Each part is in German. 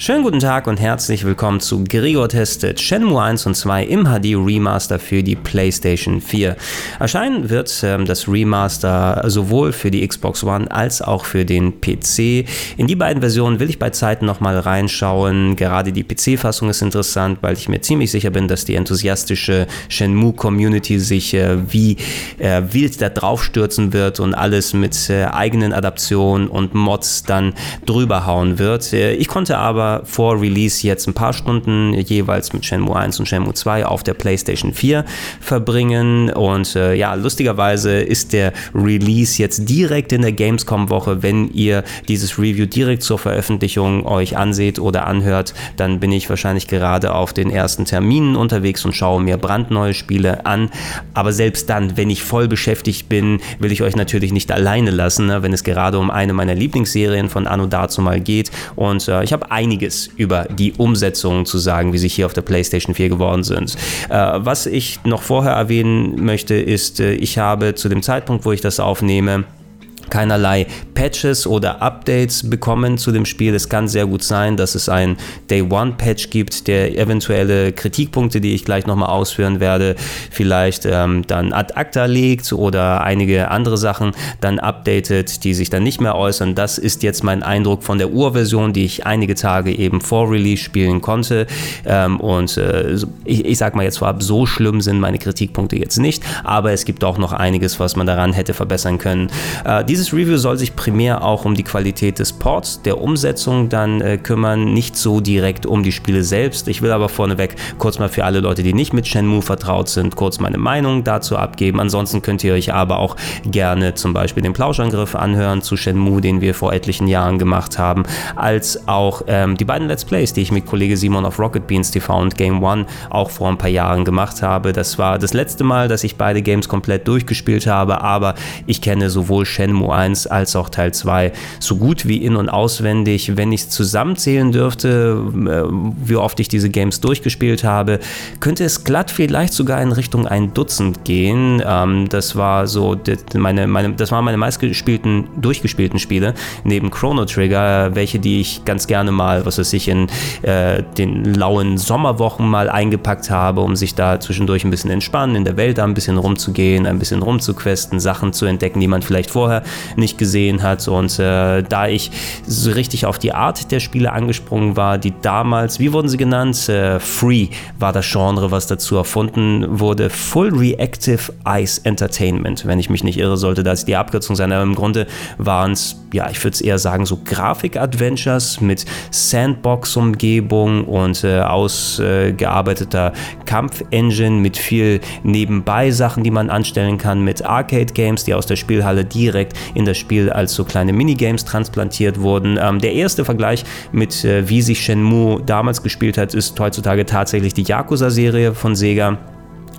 Schönen guten Tag und herzlich willkommen zu Gregor testet Shenmue 1 und 2 im HD Remaster für die PlayStation 4. Erscheinen wird ähm, das Remaster sowohl für die Xbox One als auch für den PC. In die beiden Versionen will ich bei Zeiten nochmal reinschauen. Gerade die PC-Fassung ist interessant, weil ich mir ziemlich sicher bin, dass die enthusiastische Shenmue-Community sich äh, wie äh, wild da draufstürzen wird und alles mit äh, eigenen Adaptionen und Mods dann drüber hauen wird. Äh, ich konnte aber vor Release jetzt ein paar Stunden jeweils mit Shenmue 1 und Shenmue 2 auf der PlayStation 4 verbringen. Und äh, ja, lustigerweise ist der Release jetzt direkt in der Gamescom-Woche. Wenn ihr dieses Review direkt zur Veröffentlichung euch anseht oder anhört, dann bin ich wahrscheinlich gerade auf den ersten Terminen unterwegs und schaue mir brandneue Spiele an. Aber selbst dann, wenn ich voll beschäftigt bin, will ich euch natürlich nicht alleine lassen, ne, wenn es gerade um eine meiner Lieblingsserien von Anno dazu mal geht. Und äh, ich habe einige einiges über die Umsetzungen zu sagen, wie sie hier auf der PlayStation 4 geworden sind. Äh, was ich noch vorher erwähnen möchte, ist, äh, ich habe zu dem Zeitpunkt, wo ich das aufnehme, keinerlei Patches oder Updates bekommen zu dem Spiel. Es kann sehr gut sein, dass es ein Day One Patch gibt, der eventuelle Kritikpunkte, die ich gleich nochmal ausführen werde, vielleicht ähm, dann ad acta legt oder einige andere Sachen dann updatet, die sich dann nicht mehr äußern. Das ist jetzt mein Eindruck von der Urversion, die ich einige Tage eben vor Release spielen konnte. Ähm, und äh, ich, ich sag mal jetzt vorab, so schlimm sind meine Kritikpunkte jetzt nicht, aber es gibt auch noch einiges, was man daran hätte verbessern können. Äh, dieses Review soll sich primär auch um die Qualität des Ports, der Umsetzung dann äh, kümmern, nicht so direkt um die Spiele selbst. Ich will aber vorneweg kurz mal für alle Leute, die nicht mit Shenmue vertraut sind, kurz meine Meinung dazu abgeben. Ansonsten könnt ihr euch aber auch gerne zum Beispiel den Plauschangriff anhören zu Shenmue, den wir vor etlichen Jahren gemacht haben, als auch ähm, die beiden Let's Plays, die ich mit Kollege Simon auf Rocket Beans TV und Game One auch vor ein paar Jahren gemacht habe. Das war das letzte Mal, dass ich beide Games komplett durchgespielt habe, aber ich kenne sowohl Shenmue 1 als auch Teil 2 so gut wie in- und auswendig. Wenn ich es zusammenzählen dürfte, äh, wie oft ich diese Games durchgespielt habe, könnte es glatt vielleicht sogar in Richtung ein Dutzend gehen. Ähm, das war so meine, meine, das waren meine meistgespielten, durchgespielten Spiele, neben Chrono Trigger, welche die ich ganz gerne mal, was weiß ich, in äh, den lauen Sommerwochen mal eingepackt habe, um sich da zwischendurch ein bisschen entspannen, in der Welt da ein bisschen rumzugehen, ein bisschen rumzuquesten, Sachen zu entdecken, die man vielleicht vorher nicht gesehen hat. Und äh, da ich so richtig auf die Art der Spiele angesprungen war, die damals, wie wurden sie genannt? Äh, Free war das Genre, was dazu erfunden wurde. Full Reactive Ice Entertainment, wenn ich mich nicht irre, sollte das die Abkürzung sein. Aber im Grunde waren es, ja, ich würde es eher sagen, so Grafik-Adventures mit Sandbox-Umgebung und äh, ausgearbeiteter Kampf-Engine mit viel nebenbei Sachen, die man anstellen kann, mit Arcade-Games, die aus der Spielhalle direkt in das Spiel als so kleine Minigames transplantiert wurden. Ähm, der erste Vergleich mit äh, wie sich Shenmue damals gespielt hat, ist heutzutage tatsächlich die Yakuza-Serie von Sega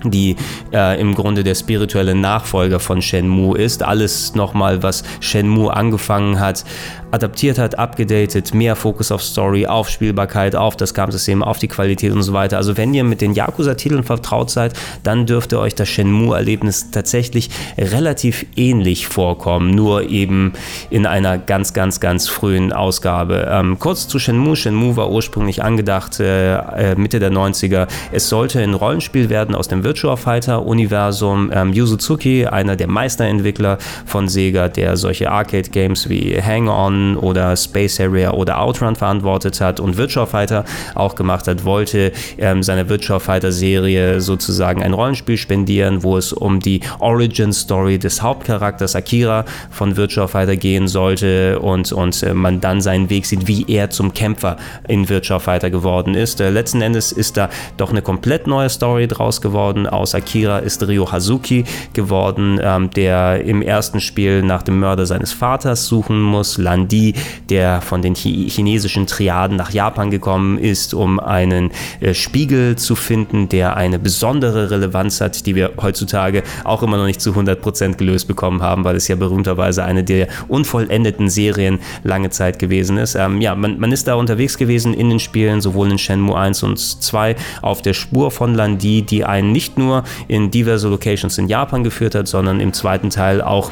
die äh, im Grunde der spirituelle Nachfolger von Shenmue ist. Alles nochmal, was Shenmue angefangen hat, adaptiert hat, abgedatet, mehr Fokus auf Story, auf Spielbarkeit, auf das Kampfsystem, auf die Qualität und so weiter. Also wenn ihr mit den Yakuza-Titeln vertraut seid, dann dürfte euch das Shenmue-Erlebnis tatsächlich relativ ähnlich vorkommen, nur eben in einer ganz, ganz, ganz frühen Ausgabe. Ähm, kurz zu Shenmue. Shenmue war ursprünglich angedacht äh, äh Mitte der 90er. Es sollte ein Rollenspiel werden aus dem Virtua Fighter-Universum. Ähm, Yu Suzuki, einer der Meisterentwickler von Sega, der solche Arcade-Games wie Hang-On oder Space Area oder Outrun verantwortet hat und Virtua Fighter auch gemacht hat, wollte ähm, seiner Virtua Fighter Serie sozusagen ein Rollenspiel spendieren, wo es um die Origin Story des Hauptcharakters Akira von Virtua Fighter gehen sollte und, und äh, man dann seinen Weg sieht, wie er zum Kämpfer in Virtua Fighter geworden ist. Äh, letzten Endes ist da doch eine komplett neue Story draus geworden. Aus Akira ist Ryo Hazuki geworden, ähm, der im ersten Spiel nach dem Mörder seines Vaters suchen muss, landet Di, der von den chinesischen Triaden nach Japan gekommen ist, um einen äh, Spiegel zu finden, der eine besondere Relevanz hat, die wir heutzutage auch immer noch nicht zu 100% gelöst bekommen haben, weil es ja berühmterweise eine der unvollendeten Serien lange Zeit gewesen ist. Ähm, ja, man, man ist da unterwegs gewesen in den Spielen, sowohl in Shenmue 1 und 2, auf der Spur von Landi, die einen nicht nur in diverse Locations in Japan geführt hat, sondern im zweiten Teil auch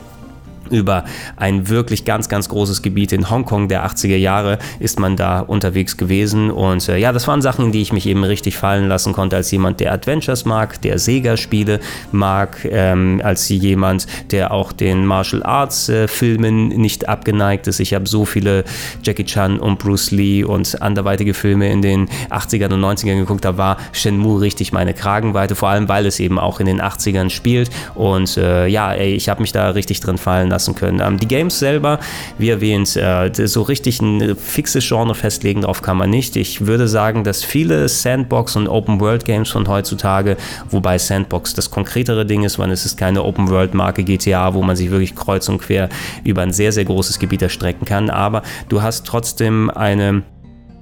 über ein wirklich ganz, ganz großes Gebiet in Hongkong der 80er Jahre ist man da unterwegs gewesen. Und äh, ja, das waren Sachen, die ich mich eben richtig fallen lassen konnte als jemand, der Adventures mag, der Sega-Spiele mag, ähm, als jemand, der auch den Martial Arts-Filmen äh, nicht abgeneigt ist. Ich habe so viele Jackie Chan und Bruce Lee und anderweitige Filme in den 80ern und 90ern geguckt. Da war Shenmue richtig meine Kragenweite, vor allem weil es eben auch in den 80ern spielt. Und äh, ja, ey, ich habe mich da richtig drin fallen lassen lassen können. Ähm, die Games selber, wie erwähnt, äh, so richtig ein fixes Genre festlegen, darauf kann man nicht. Ich würde sagen, dass viele Sandbox- und Open-World-Games von heutzutage, wobei Sandbox das konkretere Ding ist, weil es ist keine Open-World-Marke GTA, wo man sich wirklich kreuz und quer über ein sehr, sehr großes Gebiet erstrecken kann, aber du hast trotzdem eine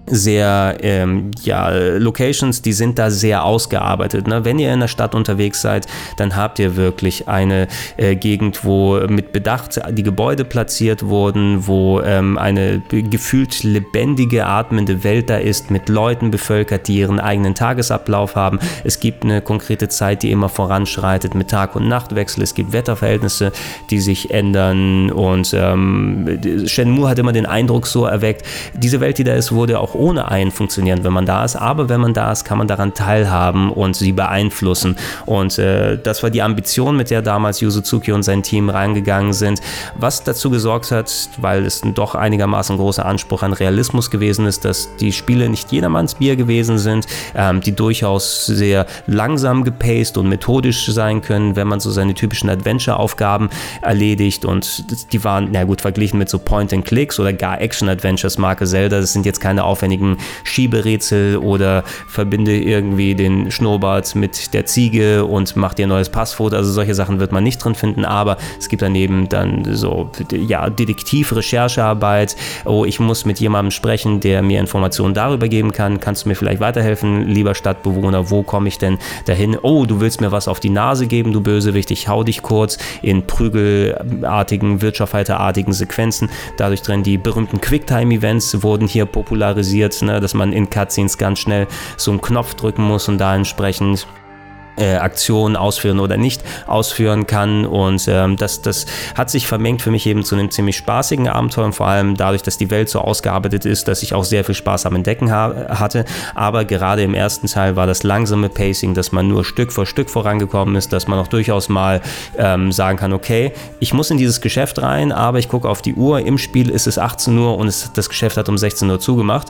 sehr, ähm, ja, Locations, die sind da sehr ausgearbeitet. Ne? Wenn ihr in der Stadt unterwegs seid, dann habt ihr wirklich eine äh, Gegend, wo mit Bedacht die Gebäude platziert wurden, wo ähm, eine gefühlt lebendige, atmende Welt da ist, mit Leuten bevölkert, die ihren eigenen Tagesablauf haben. Es gibt eine konkrete Zeit, die immer voranschreitet mit Tag- und Nachtwechsel. Es gibt Wetterverhältnisse, die sich ändern und ähm, Shenmue hat immer den Eindruck so erweckt, diese Welt, die da ist, wurde auch ohne einen funktionieren, wenn man da ist. Aber wenn man da ist, kann man daran teilhaben und sie beeinflussen. Und äh, das war die Ambition, mit der damals Yuzuki und sein Team reingegangen sind, was dazu gesorgt hat, weil es doch einigermaßen großer Anspruch an Realismus gewesen ist, dass die Spiele nicht jedermanns Bier gewesen sind, ähm, die durchaus sehr langsam gepaced und methodisch sein können, wenn man so seine typischen Adventure-Aufgaben erledigt. Und die waren, na gut, verglichen mit so Point-and-Clicks oder gar Action-Adventures, Marke Zelda, das sind jetzt keine aufwendigen aufwendigen Schieberätsel oder verbinde irgendwie den Schnurrbart mit der Ziege und mach dir ein neues Passfoto. Also solche Sachen wird man nicht drin finden, aber es gibt daneben dann so ja, Detektiv-Recherchearbeit. Oh, ich muss mit jemandem sprechen, der mir Informationen darüber geben kann. Kannst du mir vielleicht weiterhelfen, lieber Stadtbewohner? Wo komme ich denn dahin? Oh, du willst mir was auf die Nase geben, du Bösewicht. Ich hau dich kurz in prügelartigen, wirtschaftsartigen Sequenzen. Dadurch drin die berühmten Quicktime-Events wurden hier popularisiert passiert, ne, dass man in Cutscenes ganz schnell so einen Knopf drücken muss und da entsprechend äh, Aktionen ausführen oder nicht ausführen kann. Und ähm, das, das hat sich vermengt für mich eben zu einem ziemlich spaßigen Abenteuer, vor allem dadurch, dass die Welt so ausgearbeitet ist, dass ich auch sehr viel Spaß am Entdecken hatte. Aber gerade im ersten Teil war das langsame Pacing, dass man nur Stück für Stück vorangekommen ist, dass man auch durchaus mal ähm, sagen kann, okay, ich muss in dieses Geschäft rein, aber ich gucke auf die Uhr, im Spiel ist es 18 Uhr und es, das Geschäft hat um 16 Uhr zugemacht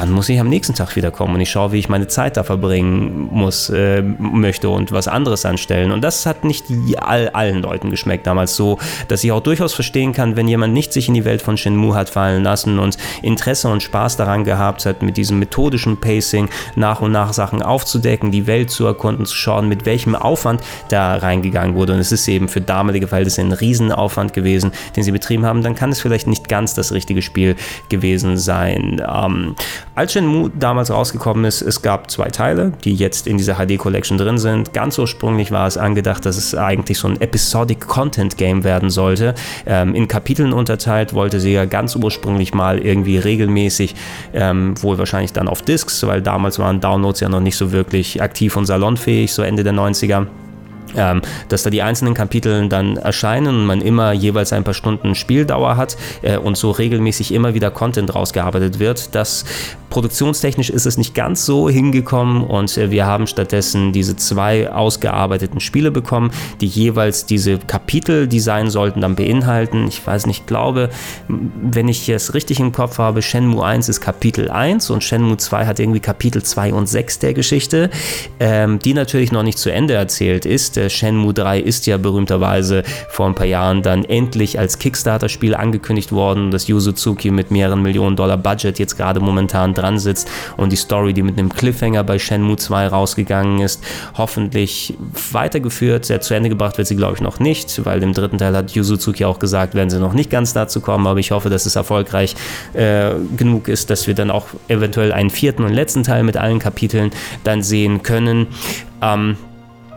dann muss ich am nächsten Tag wiederkommen und ich schaue, wie ich meine Zeit da verbringen muss, äh, möchte und was anderes anstellen. Und das hat nicht all, allen Leuten geschmeckt damals so, dass ich auch durchaus verstehen kann, wenn jemand nicht sich in die Welt von Shenmue hat fallen lassen und Interesse und Spaß daran gehabt hat, mit diesem methodischen Pacing nach und nach Sachen aufzudecken, die Welt zu erkunden, zu schauen, mit welchem Aufwand da reingegangen wurde. Und es ist eben für damalige Verhältnisse ein Riesenaufwand gewesen, den sie betrieben haben, dann kann es vielleicht nicht ganz das richtige Spiel gewesen sein. Ähm, als Shenmue damals rausgekommen ist, es gab zwei Teile, die jetzt in dieser HD Collection drin sind. Ganz ursprünglich war es angedacht, dass es eigentlich so ein Episodic Content Game werden sollte. Ähm, in Kapiteln unterteilt wollte sie ja ganz ursprünglich mal irgendwie regelmäßig, ähm, wohl wahrscheinlich dann auf Discs, weil damals waren Downloads ja noch nicht so wirklich aktiv und salonfähig, so Ende der 90er ähm, dass da die einzelnen Kapitel dann erscheinen und man immer jeweils ein paar Stunden Spieldauer hat äh, und so regelmäßig immer wieder Content rausgearbeitet wird. Das produktionstechnisch ist es nicht ganz so hingekommen und äh, wir haben stattdessen diese zwei ausgearbeiteten Spiele bekommen, die jeweils diese Kapitel, die sein sollten, dann beinhalten. Ich weiß nicht, glaube, wenn ich es richtig im Kopf habe, Shenmue 1 ist Kapitel 1 und Shenmue 2 hat irgendwie Kapitel 2 und 6 der Geschichte, ähm, die natürlich noch nicht zu Ende erzählt ist Äh, Shenmue 3 ist ja berühmterweise vor ein paar Jahren dann endlich als Kickstarter-Spiel angekündigt worden, dass Yu Suzuki mit mehreren Millionen Dollar Budget jetzt gerade momentan dran sitzt und die Story, die mit einem Cliffhanger bei Shenmue 2 rausgegangen ist, hoffentlich weitergeführt. Sehr zu Ende gebracht wird sie, glaube ich, noch nicht, weil im dritten Teil hat Yu Suzuki auch gesagt, werden sie noch nicht ganz dazu kommen, aber ich hoffe, dass es erfolgreich äh, genug ist, dass wir dann auch eventuell einen vierten und letzten Teil mit allen Kapiteln dann sehen können. Ähm,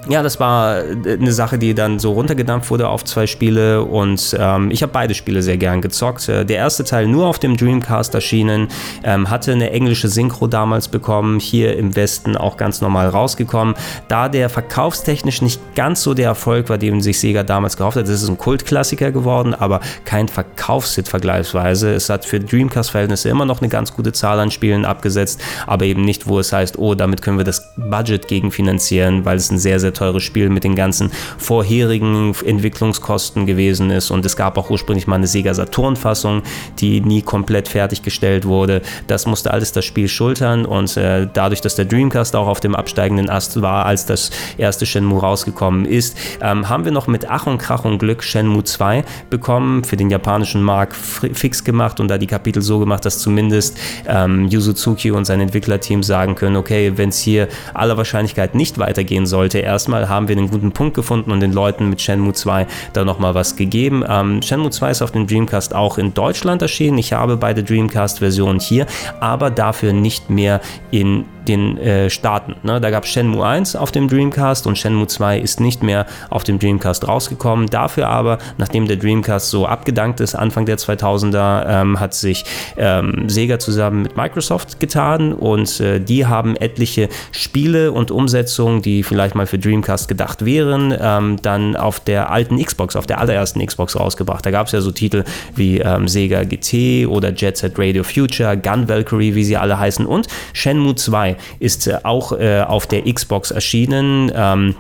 ja, das war äh, eine Sache, die dann so runtergedampft wurde auf zwei Spiele und ähm, ich habe beide Spiele sehr gern gezockt. Äh, der erste Teil nur auf dem Dreamcast erschienen, ähm, hatte eine englische Synchro damals bekommen, hier im Westen auch ganz normal rausgekommen. Da der verkaufstechnisch nicht ganz so der Erfolg war, den sich Sega damals gehofft hat, das ist ein Kultklassiker geworden, aber kein Verkaufshit vergleichsweise. Es hat für Dreamcast-Verhältnisse immer noch eine ganz gute Zahl an Spielen abgesetzt, aber eben nicht, wo es heißt, oh, damit können wir das Budget gegenfinanzieren, weil es ein sehr, sehr sehr teures Spiel mit den ganzen vorherigen Entwicklungskosten gewesen ist. Und es gab auch ursprünglich mal eine Sega Saturn-Fassung, die nie komplett fertiggestellt wurde. Das musste alles das Spiel schultern. Und äh, dadurch, dass der Dreamcast auch auf dem absteigenden Ast war, als das erste Shenmue rausgekommen ist, ähm, haben wir noch mit Ach und Krach und Glück Shenmue 2 bekommen, für den japanischen Markt fix gemacht und da die Kapitel so gemacht, dass zumindest ähm, Yuzuki und sein Entwicklerteam sagen können, okay, wenn es hier aller Wahrscheinlichkeit nicht weitergehen sollte, erst erstmal haben wir einen guten Punkt gefunden und den Leuten mit Shenmue 2 da nochmal was gegeben. Ähm, Shenmue 2 ist auf dem Dreamcast auch in Deutschland erschienen. Ich habe beide Dreamcast-Versionen hier, aber dafür nicht mehr in den äh, Staaten. Ne? Da gab es Shenmue 1 auf dem Dreamcast und Shenmue 2 ist nicht mehr auf dem Dreamcast rausgekommen. Dafür aber, nachdem der Dreamcast so abgedankt ist, Anfang der 2000er, ähm, hat sich ähm, Sega zusammen mit Microsoft getan und äh, die haben etliche Spiele und Umsetzungen, die vielleicht mal für Dreamcast gedacht wären, ähm, dann auf der alten Xbox, auf der allerersten Xbox rausgebracht. Da gab es ja so Titel wie ähm, Sega GT oder Jet Set Radio Future, Gun Valkyrie, wie sie alle heißen und Shenmue 2 ist äh, auch äh, auf der Xbox erschienen. Ähm,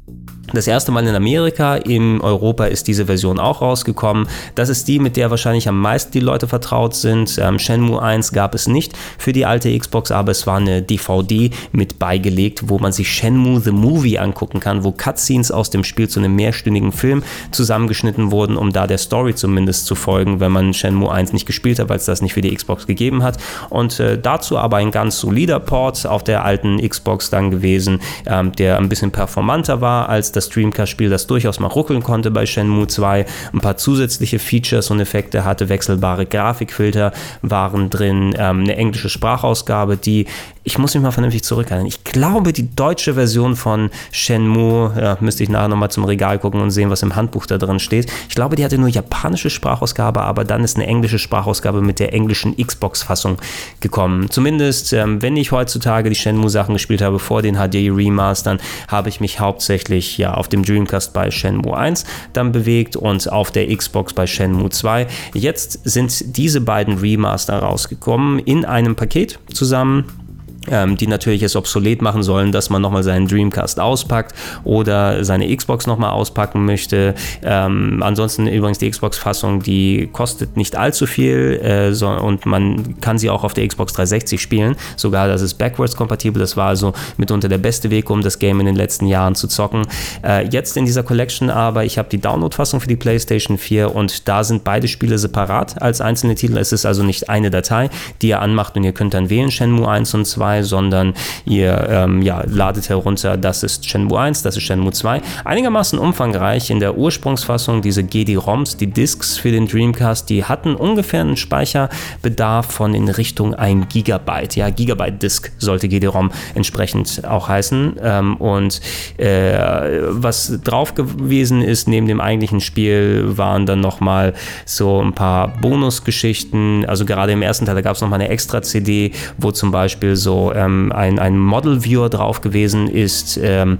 das erste Mal in Amerika, in Europa ist diese Version auch rausgekommen. Das ist die, mit der wahrscheinlich am meisten die Leute vertraut sind. Ähm, Shenmue 1 gab es nicht für die alte Xbox, aber es war eine DVD mit beigelegt, wo man sich Shenmue the Movie angucken kann, wo Cutscenes aus dem Spiel zu einem mehrstündigen Film zusammengeschnitten wurden, um da der Story zumindest zu folgen, wenn man Shenmue 1 nicht gespielt hat, weil es das nicht für die Xbox gegeben hat. Und äh, dazu aber ein ganz solider Port auf der alten Xbox dann gewesen, ähm, der ein bisschen performanter war als das das Dreamcast-Spiel, das durchaus mal ruckeln konnte bei Shenmue 2, ein paar zusätzliche Features und Effekte hatte, wechselbare Grafikfilter waren drin, ähm, eine englische Sprachausgabe, die ich muss mich mal vernünftig zurückhalten. Ich glaube, die deutsche Version von Shenmue, ja, müsste ich nachher nochmal zum Regal gucken und sehen, was im Handbuch da drin steht. Ich glaube, die hatte nur japanische Sprachausgabe, aber dann ist eine englische Sprachausgabe mit der englischen Xbox-Fassung gekommen. Zumindest, ähm, wenn ich heutzutage die Shenmue-Sachen gespielt habe vor den HD-Remastern, habe ich mich hauptsächlich ja auf dem Dreamcast bei Shenmue 1 dann bewegt und auf der Xbox bei Shenmue 2. Jetzt sind diese beiden Remaster rausgekommen in einem Paket zusammen ähm, die natürlich es obsolet machen sollen, dass man nochmal seinen Dreamcast auspackt oder seine Xbox nochmal auspacken möchte. Ähm, ansonsten übrigens die Xbox-Fassung, die kostet nicht allzu viel äh, so, und man kann sie auch auf der Xbox 360 spielen. Sogar das ist backwards kompatibel. Das war also mitunter der beste Weg, um das Game in den letzten Jahren zu zocken. Äh, jetzt in dieser Collection aber, ich habe die Download-Fassung für die PlayStation 4 und da sind beide Spiele separat als einzelne Titel. Es ist also nicht eine Datei, die ihr anmacht und ihr könnt dann wählen Shenmue 1 und 2 2, sondern ihr ähm, ja, ladet herunter, das ist Shenmue 1, das ist Shenmue 2. Einigermaßen umfangreich in der Ursprungsfassung, diese GD-ROMs, die Discs für den Dreamcast, die hatten ungefähr einen Speicherbedarf von in Richtung 1 Gigabyte. Ja, Gigabyte-Disk sollte GD-ROM entsprechend auch heißen. Ähm, und äh, was drauf gewesen ist, neben dem eigentlichen Spiel, waren dann nochmal so ein paar Bonusgeschichten. Also gerade im ersten Teil, da gab es nochmal eine extra CD, wo zum Beispiel so ähm, ein, ein Model-Viewer drauf gewesen ist, ähm,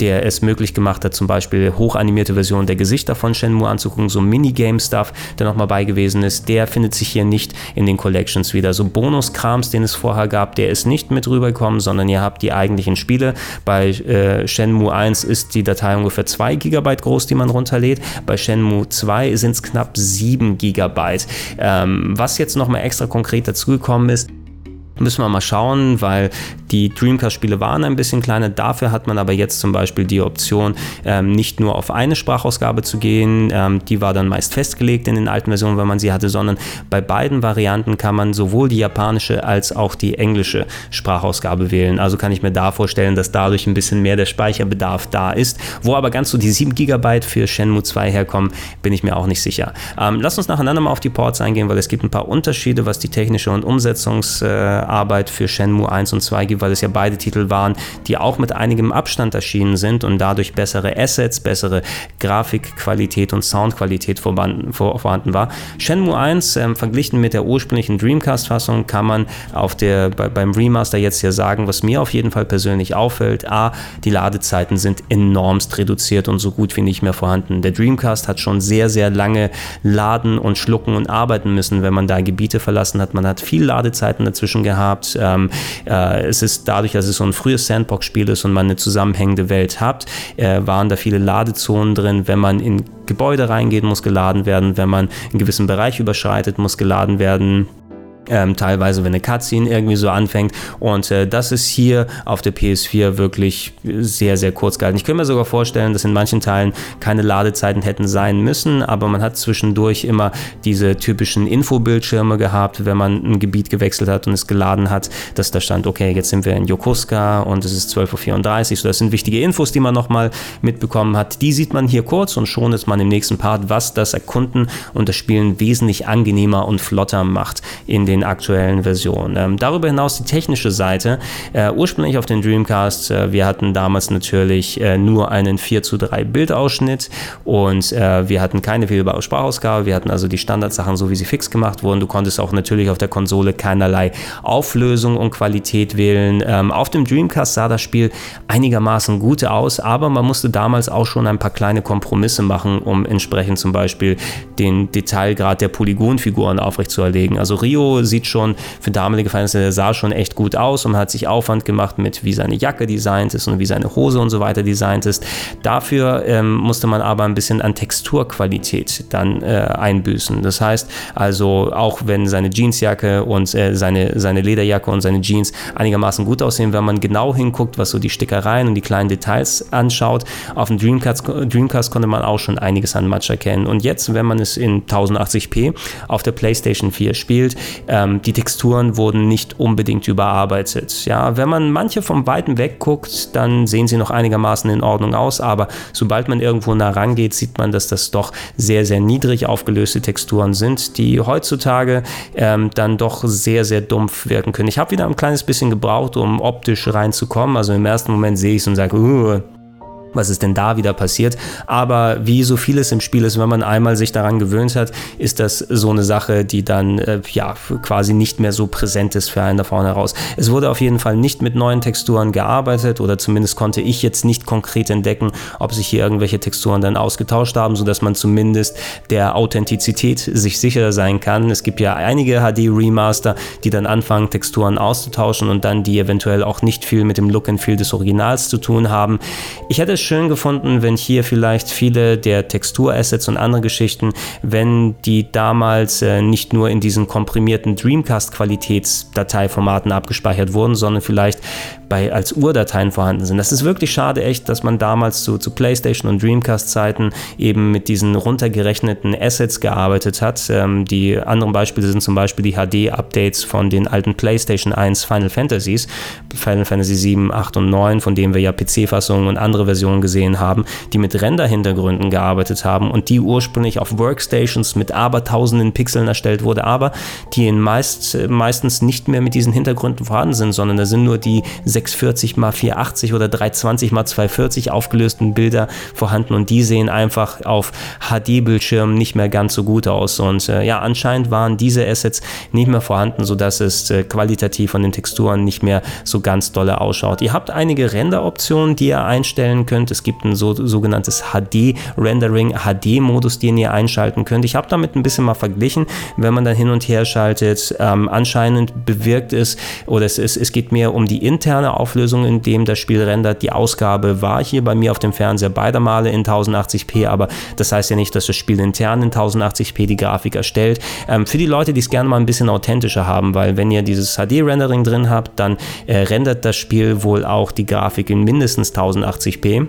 der es möglich gemacht hat, zum Beispiel hochanimierte Versionen der Gesichter von Shenmue anzugucken, so Minigame-Stuff, der nochmal bei gewesen ist, der findet sich hier nicht in den Collections wieder. So Bonuskrams, den es vorher gab, der ist nicht mit rübergekommen, sondern ihr habt die eigentlichen Spiele. Bei äh, Shenmue 1 ist die Datei ungefähr 2 GB groß, die man runterlädt. Bei Shenmue 2 sind es knapp 7 GB. Ähm, was jetzt nochmal extra konkret dazugekommen ist, Müssen wir mal schauen, weil die Dreamcast-Spiele waren ein bisschen kleiner, dafür hat man aber jetzt zum Beispiel die Option, ähm, nicht nur auf eine Sprachausgabe zu gehen, ähm, die war dann meist festgelegt in den alten Versionen, wenn man sie hatte, sondern bei beiden Varianten kann man sowohl die japanische als auch die englische Sprachausgabe wählen. Also kann ich mir da vorstellen, dass dadurch ein bisschen mehr der Speicherbedarf da ist. Wo aber ganz so die 7 GB für Shenmue 2 herkommen, bin ich mir auch nicht sicher. Ähm, lass uns nacheinander mal auf die Ports eingehen, weil es gibt ein paar Unterschiede, was die technische und Umsetzungsarbeit für Shenmue 1 und 2 gibt, weil es ja beide Titel waren, die auch mit einigem Abstand erschienen sind und dadurch bessere Assets, bessere Grafikqualität und Soundqualität vorhanden, war. Shenmue 1 ähm, verglichen mit der ursprünglichen Dreamcast-Fassung kann man auf der, bei, beim Remaster jetzt ja sagen, was mir auf jeden Fall persönlich auffällt. A, die Ladezeiten sind enormst reduziert und so gut wie nicht mehr vorhanden. Der Dreamcast hat schon sehr, sehr lange laden und schlucken und arbeiten müssen, wenn man da Gebiete verlassen hat. Man hat viel Ladezeiten dazwischen gehabt. Ähm, äh, es ist dadurch, dass es so ein frühes Sandbox-Spiel ist und man eine zusammenhängende Welt hat, äh, waren da viele Ladezonen drin. Wenn man in Gebäude reingeht, muss geladen werden. Wenn man einen gewissen Bereich überschreitet, muss geladen werden. Ähm, teilweise, wenn eine Cutscene irgendwie so anfängt. Und äh, das ist hier auf der PS4 wirklich sehr, sehr kurz gehalten. Ich könnte mir sogar vorstellen, dass in manchen Teilen keine Ladezeiten hätten sein müssen, aber man hat zwischendurch immer diese typischen Infobildschirme gehabt, wenn man ein Gebiet gewechselt hat und es geladen hat, dass da stand, okay, jetzt sind wir in Yokosuka und es ist 12.34 Uhr. So, das sind wichtige Infos, die man nochmal mitbekommen hat. Die sieht man hier kurz und schon ist man im nächsten Part, was das Erkunden und das Spielen wesentlich angenehmer und flotter macht in den den aktuellen Versionen. Ähm, darüber hinaus die technische Seite. Äh, ursprünglich auf den Dreamcast, äh, wir hatten damals natürlich äh, nur einen 4 zu 3 Bildausschnitt und äh, wir hatten keine wählbare Sprachausgabe. Wir hatten also die Standardsachen so, wie sie fix gemacht wurden. Du konntest auch natürlich auf der Konsole keinerlei Auflösung und Qualität wählen. Ähm, auf dem Dreamcast sah das Spiel einigermaßen gut aus, aber man musste damals auch schon ein paar kleine Kompromisse machen, um entsprechend zum Beispiel den Detailgrad der Polygonfiguren aufrechtzuerlegen. Also Rio sieht schon für damalige Verhältnisse, sah schon echt gut aus und hat sich Aufwand gemacht mit, wie seine Jacke designt ist und wie seine Hose und so weiter designt ist. Dafür ähm, musste man aber ein bisschen an Texturqualität dann äh, einbüßen. Das heißt also, auch wenn seine Jeansjacke und äh, seine, seine Lederjacke und seine Jeans einigermaßen gut aussehen, wenn man genau hinguckt, was so die Stickereien und die kleinen Details anschaut, auf dem Dreamcast, Dreamcast konnte man auch schon einiges an Match erkennen. Und jetzt, wenn man es in 1080p auf der PlayStation 4 spielt, ähm, die Texturen wurden nicht unbedingt überarbeitet. Ja, wenn man manche vom Weiten weg guckt, dann sehen sie noch einigermaßen in Ordnung aus, aber sobald man irgendwo nah rangeht, sieht man, dass das doch sehr, sehr niedrig aufgelöste Texturen sind, die heutzutage ähm, dann doch sehr, sehr dumpf wirken können. Ich habe wieder ein kleines bisschen gebraucht, um optisch reinzukommen. Also im ersten Moment sehe ich es und sage, uh, was ist denn da wieder passiert. Aber wie so vieles im Spiel ist, wenn man einmal sich daran gewöhnt hat, ist das so eine Sache, die dann äh, ja quasi nicht mehr so präsent ist für einen da vorne heraus. Es wurde auf jeden Fall nicht mit neuen Texturen gearbeitet oder zumindest konnte ich jetzt nicht konkret entdecken, ob sich hier irgendwelche Texturen dann ausgetauscht haben, sodass man zumindest der Authentizität sich sicher sein kann. Es gibt ja einige HD-Remaster, die dann anfangen, Texturen auszutauschen und dann die eventuell auch nicht viel mit dem Look and Feel des Originals zu tun haben. Ich hätte es schön gefunden, wenn hier vielleicht viele der Texturassets und andere Geschichten, wenn die damals äh, nicht nur in diesen komprimierten Dreamcast-Qualitätsdateiformaten abgespeichert wurden, sondern vielleicht bei, als Urdateien vorhanden sind. Das ist wirklich schade echt, dass man damals zu, zu PlayStation und Dreamcast-Zeiten eben mit diesen runtergerechneten Assets gearbeitet hat. Ähm, die anderen Beispiele sind zum Beispiel die HD-Updates von den alten PlayStation 1 Final Fantasies, Final Fantasy 7, 8 und 9, von denen wir ja PC-Fassungen und andere Versionen gesehen haben, die mit Render-Hintergründen gearbeitet haben und die ursprünglich auf Workstations mit abertausenden Pixeln erstellt wurde, aber die in meist, meistens nicht mehr mit diesen Hintergründen vorhanden sind, sondern da sind nur die 640 x 480 oder 320 x 240 aufgelösten Bilder vorhanden und die sehen einfach auf HD-Bildschirmen nicht mehr ganz so gut aus. Und äh, ja, anscheinend waren diese Assets nicht mehr vorhanden, sodass es äh, qualitativ von den Texturen nicht mehr so ganz dolle ausschaut. Ihr habt einige Render-Optionen, die ihr einstellen könnt könnt. Es gibt ein so, sogenanntes HD-Rendering, HD-Modus, den ihr einschalten könnt. Ich habe damit ein bisschen mal verglichen, wenn man dann hin und her schaltet. Ähm, anscheinend bewirkt es, oder es, es, es geht mehr um die interne Auflösung, in dem das Spiel rendert. Die Ausgabe war hier bei mir auf dem Fernseher beider Male in 1080p, aber das heißt ja nicht, dass das Spiel intern in 1080p die Grafik erstellt. Ähm, für die Leute, die es gerne mal ein bisschen authentischer haben, weil wenn ihr dieses HD-Rendering drin habt, dann äh, rendert das Spiel wohl auch die Grafik in mindestens 1080p.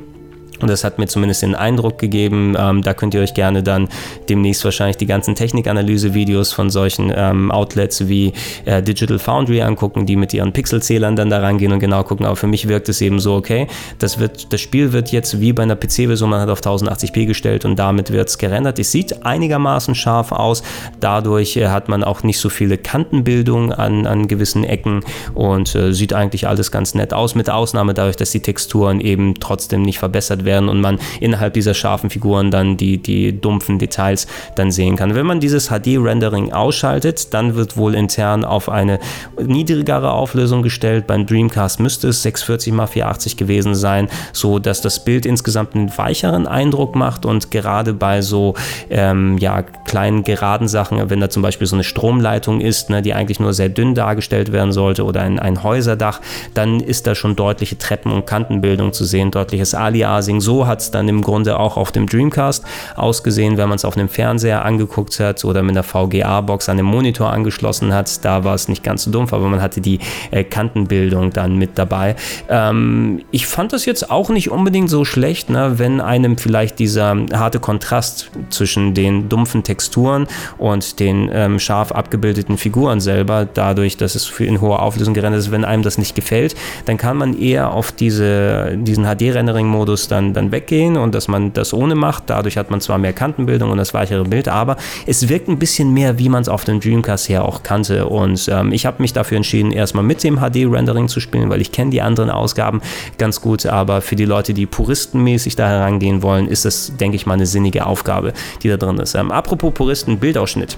Und das hat mir zumindest den Eindruck gegeben. Ähm, da könnt ihr euch gerne dann demnächst wahrscheinlich die ganzen Technikanalyse-Videos von solchen ähm, Outlets wie äh, Digital Foundry angucken, die mit ihren Pixelzählern dann da rangehen und genau gucken. Aber für mich wirkt es eben so, okay, das, wird, das Spiel wird jetzt wie bei einer PC-Version, man hat auf 1080p gestellt und damit wird es gerendert. Es sieht einigermaßen scharf aus. Dadurch äh, hat man auch nicht so viele Kantenbildung an, an gewissen Ecken und äh, sieht eigentlich alles ganz nett aus, mit Ausnahme dadurch, dass die Texturen eben trotzdem nicht verbessert werden und man innerhalb dieser scharfen Figuren dann die, die dumpfen Details dann sehen kann. Wenn man dieses HD-Rendering ausschaltet, dann wird wohl intern auf eine niedrigere Auflösung gestellt. Beim Dreamcast müsste es 640 x 480 gewesen sein, so dass das Bild insgesamt einen weicheren Eindruck macht und gerade bei so ähm, ja, kleinen geraden Sachen, wenn da zum Beispiel so eine Stromleitung ist, ne, die eigentlich nur sehr dünn dargestellt werden sollte oder ein, ein Häuserdach, dann ist da schon deutliche Treppen- und Kantenbildung zu sehen, deutliches Aliasing Deswegen so hat es dann im Grunde auch auf dem Dreamcast ausgesehen, wenn man es auf einem Fernseher angeguckt hat oder mit einer VGA-Box an dem Monitor angeschlossen hat. Da war es nicht ganz so dumpf, aber man hatte die äh, Kantenbildung dann mit dabei. Ähm, ich fand das jetzt auch nicht unbedingt so schlecht, ne, wenn einem vielleicht dieser harte Kontrast zwischen den dumpfen Texturen und den ähm, scharf abgebildeten Figuren selber, dadurch, dass es in hoher Auflösung gerendert ist, wenn einem das nicht gefällt, dann kann man eher auf diese, diesen HD-Rendering-Modus dann dann, dann weggehen und dass man das ohne macht. Dadurch hat man zwar mehr Kantenbildung und das weichere Bild, aber es wirkt ein bisschen mehr, wie man es auf dem Dreamcast her auch kannte. Und ähm, ich habe mich dafür entschieden, erstmal mit dem HD-Rendering zu spielen, weil ich kenne die anderen Ausgaben ganz gut. Aber für die Leute, die puristenmäßig da herangehen wollen, ist das, denke ich mal, eine sinnige Aufgabe, die da drin ist. Ähm, apropos Puristen, Bildausschnitt.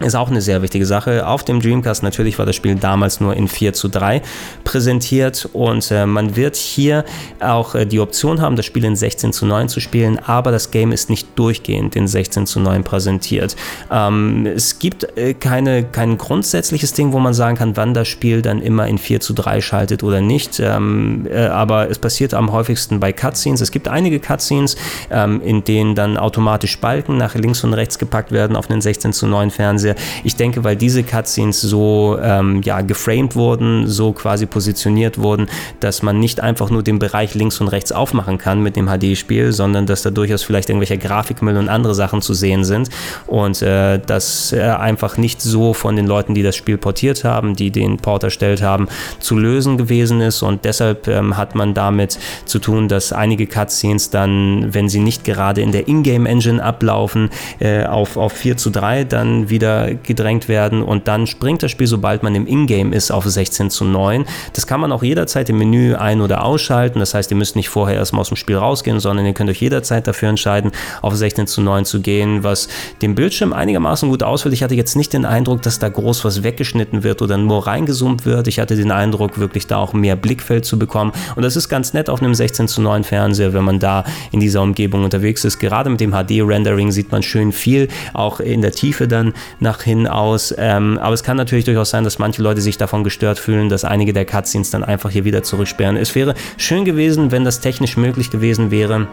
Ist auch eine sehr wichtige Sache. Auf dem Dreamcast natürlich war das Spiel damals nur in 4 zu 3 präsentiert und äh, man wird hier auch äh, die Option haben, das Spiel in 16 zu 9 zu spielen, aber das Game ist nicht durchgehend in 16 zu 9 präsentiert. Ähm, es gibt äh, keine, kein grundsätzliches Ding, wo man sagen kann, wann das Spiel dann immer in 4 zu 3 schaltet oder nicht, ähm, äh, aber es passiert am häufigsten bei Cutscenes. Es gibt einige Cutscenes, ähm, in denen dann automatisch Balken nach links und rechts gepackt werden auf den 16 zu 9 Fernseher Weise. Ich denke, weil diese Cutscenes so ähm, ja, geframed wurden, so quasi positioniert wurden, dass man nicht einfach nur den Bereich links und rechts aufmachen kann mit dem HD-Spiel, sondern dass da durchaus vielleicht irgendwelche Grafikmüll und andere Sachen zu sehen sind und äh, dass äh, einfach nicht so von den Leuten, die das Spiel portiert haben, die den Port erstellt haben, zu lösen gewesen ist und deshalb ähm, hat man damit zu tun, dass einige Cutscenes dann, wenn sie nicht gerade in der Ingame-Engine ablaufen, äh, auf, auf 4 zu 3 dann wieder gedrängt werden und dann springt das Spiel, sobald man im Ingame ist, auf 16 zu 9. Das kann man auch jederzeit im Menü ein- oder ausschalten. Das heißt, ihr müsst nicht vorher erstmal aus dem Spiel rausgehen, sondern ihr könnt euch jederzeit dafür entscheiden, auf 16 zu 9 zu gehen, was dem Bildschirm einigermaßen gut ausfällt. Ich hatte jetzt nicht den Eindruck, dass da groß was weggeschnitten wird oder nur reingezoomt wird. Ich hatte den Eindruck, wirklich da auch mehr Blickfeld zu bekommen. Und das ist ganz nett auf einem 16 zu 9 Fernseher, wenn man da in dieser Umgebung unterwegs ist. Gerade mit dem HD-Rendering sieht man schön viel, auch in der Tiefe dann nach hin aus. Ähm, aber es kann natürlich durchaus sein, dass manche Leute sich davon gestört fühlen, dass einige der Cutscenes dann einfach hier wieder zurücksperren. Es wäre schön gewesen, wenn das technisch möglich gewesen wäre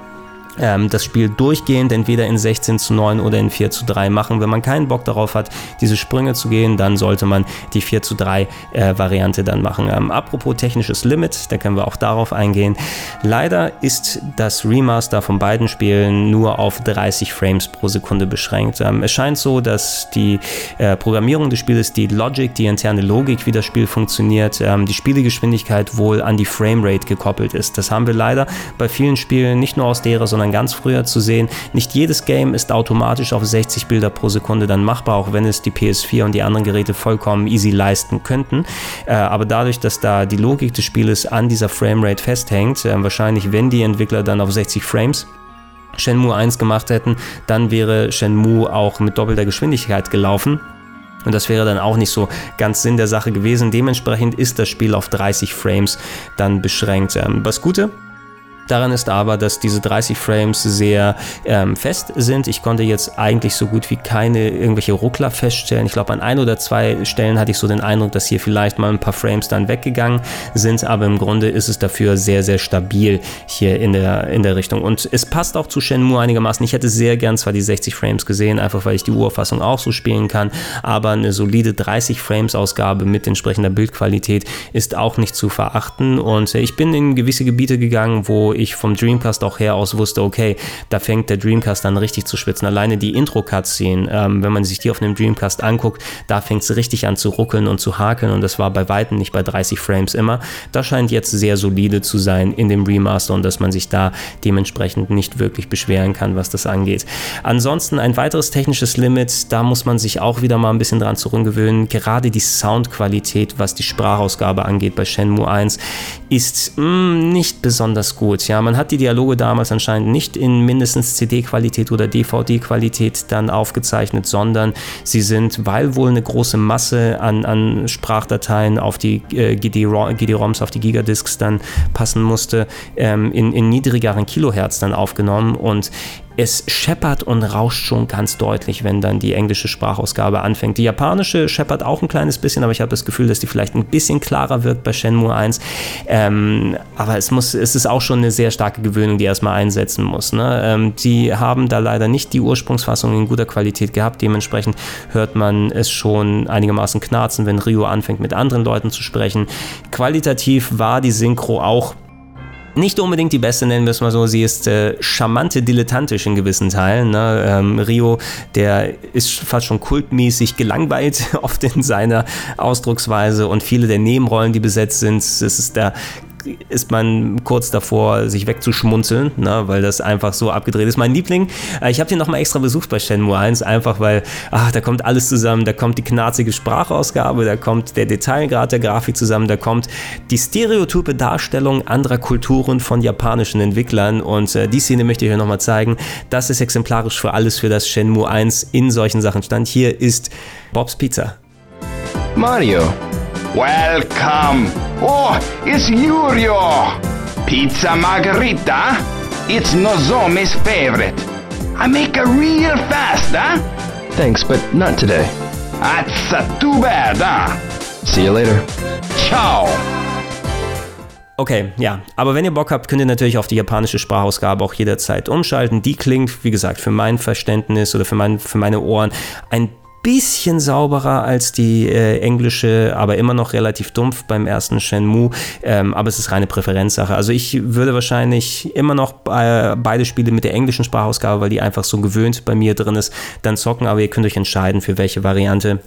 ähm, das Spiel durchgehend entweder in 16 zu 9 oder in 4 zu 3 machen. Wenn man keinen Bock darauf hat, diese Sprünge zu gehen, dann sollte man die 4 zu 3 äh, Variante dann machen. Ähm, apropos technisches Limit, da können wir auch darauf eingehen. Leider ist das Remaster von beiden Spielen nur auf 30 Frames pro Sekunde beschränkt. Ähm, es scheint so, dass die äh, Programmierung des Spiels, die Logic, die interne Logik, wie das Spiel funktioniert, ähm, die Spielegeschwindigkeit wohl an die Framerate gekoppelt ist. Das haben wir leider bei vielen Spielen nicht nur aus derer, sondern sondern ganz früher zu sehen. Nicht jedes Game ist automatisch auf 60 Bilder pro Sekunde dann machbar, auch wenn es die PS4 und die anderen Geräte vollkommen easy leisten könnten. Äh, aber dadurch, dass da die Logik des Spieles an dieser Framerate festhängt, äh, wahrscheinlich wenn die Entwickler dann auf 60 Frames Shenmue 1 gemacht hätten, dann wäre Shenmue auch mit doppelter Geschwindigkeit gelaufen. Und das wäre dann auch nicht so ganz Sinn der Sache gewesen. Dementsprechend ist das Spiel auf 30 Frames dann beschränkt. Ähm, was Gute Daran ist aber, dass diese 30 Frames sehr ähm, fest sind. Ich konnte jetzt eigentlich so gut wie keine irgendwelche Ruckler feststellen. Ich glaube, an ein oder zwei Stellen hatte ich so den Eindruck, dass hier vielleicht mal ein paar Frames dann weggegangen sind, aber im Grunde ist es dafür sehr, sehr stabil hier in der, in der Richtung. Und es passt auch zu Shenmue einigermaßen. Ich hätte sehr gern zwar die 60 Frames gesehen, einfach weil ich die Urfassung auch so spielen kann, aber eine solide 30 Frames Ausgabe mit entsprechender Bildqualität ist auch nicht zu verachten. Und ich bin in gewisse Gebiete gegangen, wo ich vom Dreamcast auch her aus wusste, okay, da fängt der Dreamcast dann richtig zu schwitzen. Alleine die Intro-Cutscene, ähm, wenn man sich die auf einem Dreamcast anguckt, da fängt es richtig an zu ruckeln und zu hakeln und das war bei Weitem nicht bei 30 Frames immer. Das scheint jetzt sehr solide zu sein in dem Remaster und dass man sich da dementsprechend nicht wirklich beschweren kann, was das angeht. Ansonsten ein weiteres technisches Limit, da muss man sich auch wieder mal ein bisschen dran zurückgewöhnen. Gerade die Soundqualität, was die Sprachausgabe angeht bei Shenmue 1, ist mh, mm, nicht besonders gut. Ja, man hat die Dialoge damals anscheinend nicht in mindestens CD-Qualität oder DVD-Qualität dann aufgezeichnet, sondern sie sind, weil wohl eine große Masse an, an Sprachdateien auf die äh, GD-ROMs, auf die Gigadiscs dann passen musste, ähm, in, in niedrigeren Kilohertz dann aufgenommen. Und es scheppert und rauscht schon ganz deutlich, wenn dann die englische Sprachausgabe anfängt. Die japanische scheppert auch ein kleines bisschen, aber ich habe das Gefühl, dass die vielleicht ein bisschen klarer wirkt bei Shenmue 1. Ähm, aber es, muss, es ist auch schon eine sehr starke Gewöhnung, die erstmal einsetzen muss. Ne? Ähm, die haben da leider nicht die Ursprungsfassung in guter Qualität gehabt. Dementsprechend hört man es schon einigermaßen knarzen, wenn Rio anfängt mit anderen Leuten zu sprechen. Qualitativ war die Synchro auch nicht unbedingt die beste, nennen wir es mal so. Sie ist äh, charmante dilettantisch in gewissen Teilen. Ne? Ähm, Rio, der ist fast schon kultmäßig gelangweilt, oft in seiner Ausdrucksweise und viele der Nebenrollen, die besetzt sind, das ist der ist man kurz davor, sich wegzuschmunzeln, ne, weil das einfach so abgedreht ist. Mein Liebling, äh, ich habe den nochmal extra besucht bei Shenmue 1, einfach weil, ach, da kommt alles zusammen, da kommt die knarzige Sprachausgabe, da kommt der Detailgrad der Grafik zusammen, da kommt die stereotype Darstellung anderer Kulturen von japanischen Entwicklern und äh, die Szene möchte ich euch nochmal zeigen. Das ist exemplarisch für alles, für das Shenmue 1 in solchen Sachen stand. Hier ist Bob's Pizza. Mario. Welcome. Oh, it's Yurio. Pizza margarita? It's Nozomi's favorite. I make it real fast, huh? Thanks, but not today. That's uh, too bad, huh? See you later. Ciao. Okay, ja, aber wenn ihr Bock habt, könnt ihr natürlich auf die japanische Sprachausgabe auch jederzeit umschalten. Die klingt, wie gesagt, für mein Verständnis oder für, mein, für meine Ohren ein bisschen sauberer als die äh, englische, aber immer noch relativ dumpf beim ersten Shenmue. Ähm, aber es ist reine Präferenzsache. Also ich würde wahrscheinlich immer noch äh, beide Spiele mit der englischen Sprachausgabe, weil die einfach so gewöhnt bei mir drin ist, dann zocken. Aber ihr könnt euch entscheiden, für welche Variante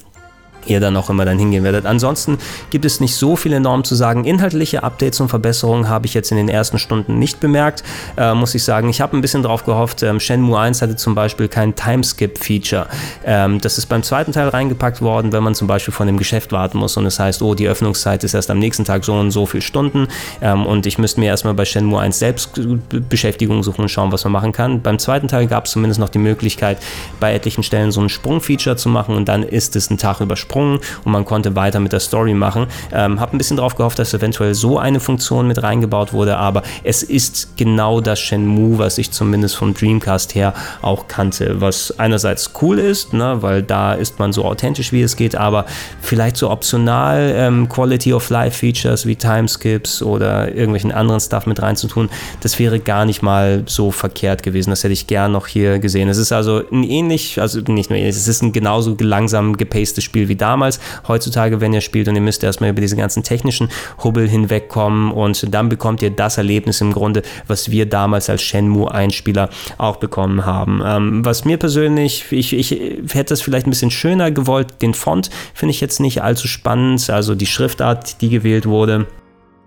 ihr dann auch immer dann hingehen werdet. Ansonsten gibt es nicht so viel enorm zu sagen. Inhaltliche Updates und Verbesserungen habe ich jetzt in den ersten Stunden nicht bemerkt, äh, muss ich sagen. Ich habe ein bisschen drauf gehofft. Ähm, Shenmue 1 hatte zum Beispiel kein Timeskip-Feature. Ähm, das ist beim zweiten Teil reingepackt worden, wenn man zum Beispiel von dem Geschäft warten muss und es heißt, oh, die Öffnungszeit ist erst am nächsten Tag so und so viele Stunden ähm, und ich müsste mir erstmal bei Shenmue 1 selbst Beschäftigung suchen und schauen, was man machen kann. Beim zweiten Teil gab es zumindest noch die Möglichkeit, bei etlichen Stellen so ein Sprungfeature zu machen und dann ist es ein Tag übersprungen übersprungen und man konnte weiter mit der Story machen. Ähm, habe ein bisschen darauf gehofft, dass eventuell so eine Funktion mit reingebaut wurde, aber es ist genau das Shenmue, was ich zumindest vom Dreamcast her auch kannte, was einerseits cool ist, ne, weil da ist man so authentisch wie es geht, aber vielleicht so optional ähm, Quality of Life Features wie Timeskips oder irgendwelchen anderen Stuff mit reinzutun, das wäre gar nicht mal so verkehrt gewesen. Das hätte ich gern noch hier gesehen. Es ist also ein ähnlich, also nicht nur ähnlich, es ist ein genauso langsam gepaced Spiel wie damals. Heutzutage, wenn ihr spielt und ihr müsst erstmal über diese ganzen technischen Hubbel hinwegkommen und dann bekommt ihr das Erlebnis im Grunde, was wir damals als Shenmue-Einspieler auch bekommen haben. Ähm, was mir persönlich, ich, ich hätte es vielleicht ein bisschen schöner gewollt. Den Font finde ich jetzt nicht allzu spannend, also die Schriftart, die gewählt wurde.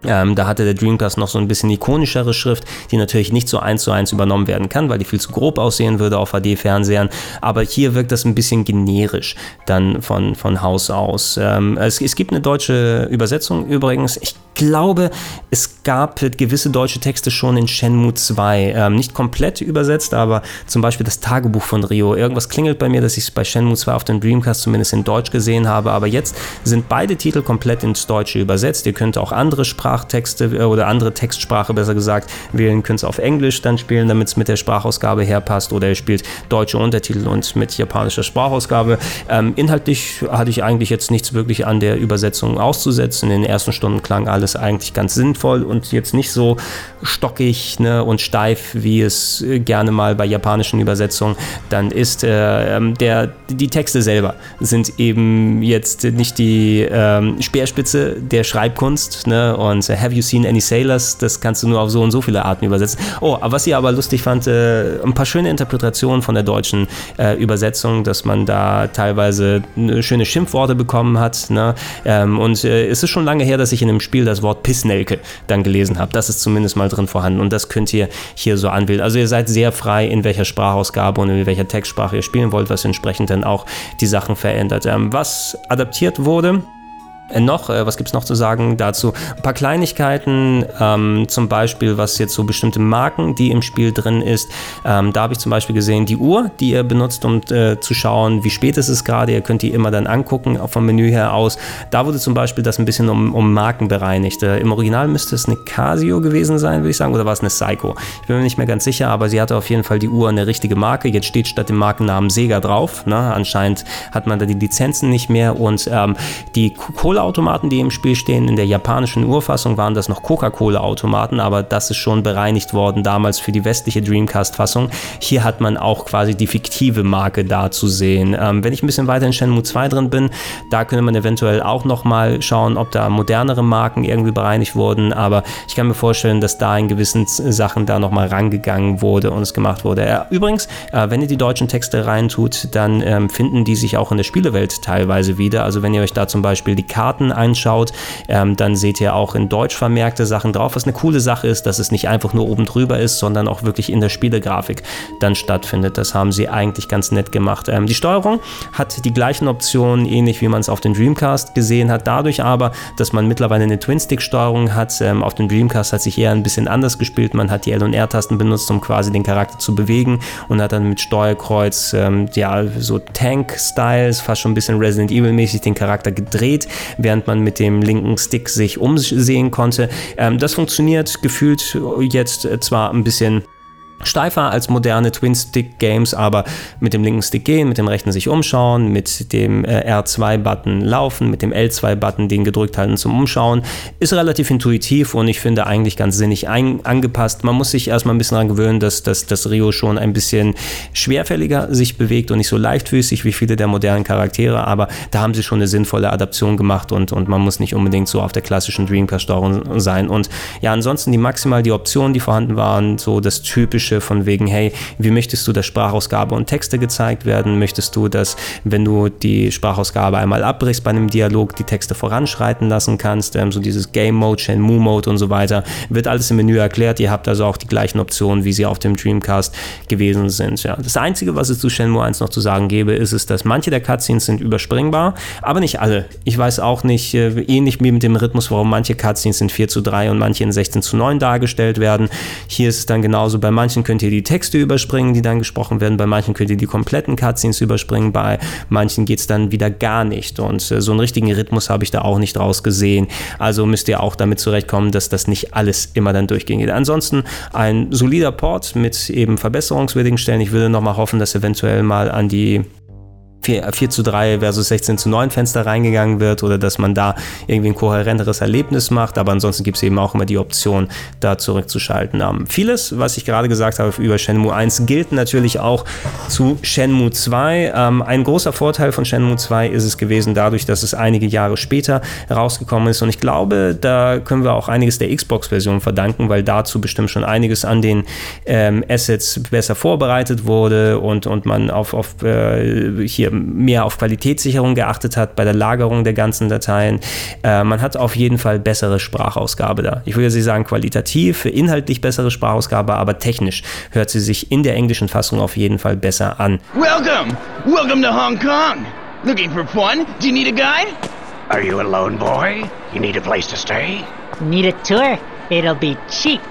Ähm, da hatte der Dreamcast noch so ein bisschen ikonischere Schrift, die natürlich nicht so eins zu eins übernommen werden kann, weil die viel zu grob aussehen würde auf HD-Fernsehern. Aber hier wirkt das ein bisschen generisch dann von, von Haus aus. Ähm, es, es gibt eine deutsche Übersetzung übrigens. Ich glaube, es gab gewisse deutsche Texte schon in Shenmue 2. Ähm, nicht komplett übersetzt, aber zum Beispiel das Tagebuch von Rio. Irgendwas klingelt bei mir, dass ich es bei Shenmue 2 auf dem Dreamcast zumindest in Deutsch gesehen habe. Aber jetzt sind beide Titel komplett ins Deutsche übersetzt. Ihr könnt auch andere Sprachen Sprachtexte äh, oder andere Textsprache besser gesagt wählen, könnt ihr auf Englisch dann spielen, damit es mit der Sprachausgabe herpasst oder ihr spielt deutsche Untertitel und mit japanischer Sprachausgabe. Ähm, inhaltlich hatte ich eigentlich jetzt nichts wirklich an der Übersetzung auszusetzen. In den ersten Stunden klang alles eigentlich ganz sinnvoll und jetzt nicht so stockig ne, und steif, wie es gerne mal bei japanischen Übersetzungen dann ist. Äh, ähm, der, die Texte selber sind eben jetzt nicht die ähm, Speerspitze der Schreibkunst. Ne? Und uh, Have you seen any sailors? Das kannst du nur auf so und so viele Arten übersetzen. Oh, was ich aber lustig fand, äh, ein paar schöne Interpretationen von der deutschen äh, Übersetzung, dass man da teilweise schöne Schimpfworte bekommen hat. Ne? Ähm, und äh, es ist schon lange her, dass ich in einem Spiel das Wort Pissnelke dann gelesen habe. Das ist zumindest mal drin vorhanden und das könnt ihr hier so anwählen. Also ihr seid sehr frei, in welcher Sprachausgabe und in welcher Textsprache ihr spielen wollt, was entsprechend dann auch die Sachen verändert. Ähm, was adaptiert wurde, äh, noch, äh, was gibt es noch zu sagen dazu? Ein paar Kleinigkeiten, ähm, zum Beispiel, was jetzt so bestimmte Marken, die im Spiel drin ist. Ähm, da habe ich zum Beispiel gesehen, die Uhr, die ihr benutzt, um äh, zu schauen, wie spät ist es gerade. Ihr könnt die immer dann angucken, vom Menü her aus. Da wurde zum Beispiel das ein bisschen um, um Marken bereinigt. Äh, Im Original müsste es eine Casio gewesen sein, würde ich sagen, oder war es eine Psycho? Ich bin mir nicht mehr ganz sicher, aber sie hatte auf jeden Fall die Uhr eine richtige Marke. Jetzt steht statt dem Markennamen Sega drauf. Ne? Anscheinend hat man da die Lizenzen nicht mehr und ähm, die Cola Cola-Automaten, die im Spiel stehen. In der japanischen Urfassung waren das noch Coca-Cola-Automaten, aber das ist schon bereinigt worden damals für die westliche Dreamcast-Fassung. Hier hat man auch quasi die fiktive Marke da zu sehen. Ähm, wenn ich ein bisschen weiter in Shenmue 2 drin bin, da könnte man eventuell auch nochmal schauen, ob da modernere Marken irgendwie bereinigt wurden, aber ich kann mir vorstellen, dass da in gewissen Sachen da nochmal rangegangen wurde und es gemacht wurde. Äh, übrigens, äh, wenn ihr die deutschen Texte reintut, dann ähm, finden die sich auch in der Spielewelt teilweise wieder. Also wenn ihr euch da zum Beispiel die Karten Karten einschaut, ähm, dann seht ihr auch in Deutsch vermerkte Sachen drauf, was eine coole Sache ist, dass es nicht einfach nur oben drüber ist, sondern auch wirklich in der Spielegrafik dann stattfindet. Das haben sie eigentlich ganz nett gemacht. Ähm, die Steuerung hat die gleichen Optionen, ähnlich wie man es auf dem Dreamcast gesehen hat, dadurch aber, dass man mittlerweile eine Twin-Stick-Steuerung hat. Ähm, auf dem Dreamcast hat sich eher ein bisschen anders gespielt. Man hat die L- und R-Tasten benutzt, um quasi den Charakter zu bewegen und hat dann mit Steuerkreuz, ähm, ja, so Tank-Styles, fast schon ein bisschen Resident Evil-mäßig den Charakter gedreht, während man mit dem linken Stick sich umsehen konnte. Ähm, das funktioniert gefühlt jetzt zwar ein bisschen steifer als moderne Twin-Stick-Games, aber mit dem linken Stick gehen, mit dem rechten sich umschauen, mit dem äh, R2-Button laufen, mit dem L2-Button den gedrückt halten zum Umschauen, ist relativ intuitiv und ich finde eigentlich ganz sinnig angepasst. Man muss sich erstmal ein bisschen daran gewöhnen, dass, dass das Rio schon ein bisschen schwerfälliger sich bewegt und nicht so leichtfüßig wie viele der modernen Charaktere, aber da haben sie schon eine sinnvolle Adaption gemacht und, und man muss nicht unbedingt so auf der klassischen Dreamcast-Steuerung sein. Und ja, ansonsten die maximal die Optionen, die vorhanden waren, so das typische Wünsche von wegen, hey, wie möchtest du, dass Sprachausgabe und Texte gezeigt werden? Möchtest du, dass, wenn du die Sprachausgabe einmal abbrichst bei einem Dialog, die Texte voranschreiten lassen kannst? Ähm, so dieses Game Mode, Shenmue Mode und so weiter. Wird alles im Menü erklärt. Ihr habt also auch die gleichen Optionen, wie sie auf dem Dreamcast gewesen sind. Ja. Das Einzige, was es zu Shenmue 1 noch zu sagen gäbe, ist es, dass manche der Cutscenes sind überspringbar, aber nicht alle. Ich weiß auch nicht, äh, ähnlich wie mit dem Rhythmus, warum manche Cutscenes in 4 zu 3 und manche in 16 zu 9 dargestellt werden. Hier ist es dann genauso bei manchen manchen könnt ihr die Texte überspringen, die dann gesprochen werden, bei manchen könnt ihr die kompletten Cutscenes überspringen, bei manchen geht es dann wieder gar nicht. Und äh, so einen richtigen Rhythmus habe ich da auch nicht raus gesehen. Also müsst ihr auch damit zurechtkommen, dass das nicht alles immer dann durchgehen Ansonsten ein solider Port mit eben verbesserungswürdigen Stellen. Ich würde nochmal hoffen, dass eventuell mal an die 4, 4 zu 3 versus 16 zu 9 Fenster reingegangen wird oder dass man da irgendwie ein kohärenteres Erlebnis macht. Aber ansonsten gibt es eben auch immer die Option, da zurückzuschalten. Ähm, vieles, was ich gerade gesagt habe über Shenmue 1, gilt natürlich auch zu Shenmue 2. Ähm, ein großer Vorteil von Shenmue 2 ist es gewesen, dadurch, dass es einige Jahre später rausgekommen ist. Und ich glaube, da können wir auch einiges der Xbox-Version verdanken, weil dazu bestimmt schon einiges an den ähm, Assets besser vorbereitet wurde und, und man auf, auf äh, hier mehr auf Qualitätssicherung geachtet hat bei der Lagerung der ganzen Dateien. Äh, man hat auf jeden Fall bessere Sprachausgabe da. Ich würde jetzt sagen qualitativ, inhaltlich bessere Sprachausgabe, aber technisch hört sie sich in der englischen Fassung auf jeden Fall besser an. Welcome! Welcome to Hong Kong! Looking for fun? Do you need a guide? Are you a lone boy? You need a place to stay? Need a tour? It'll be cheap.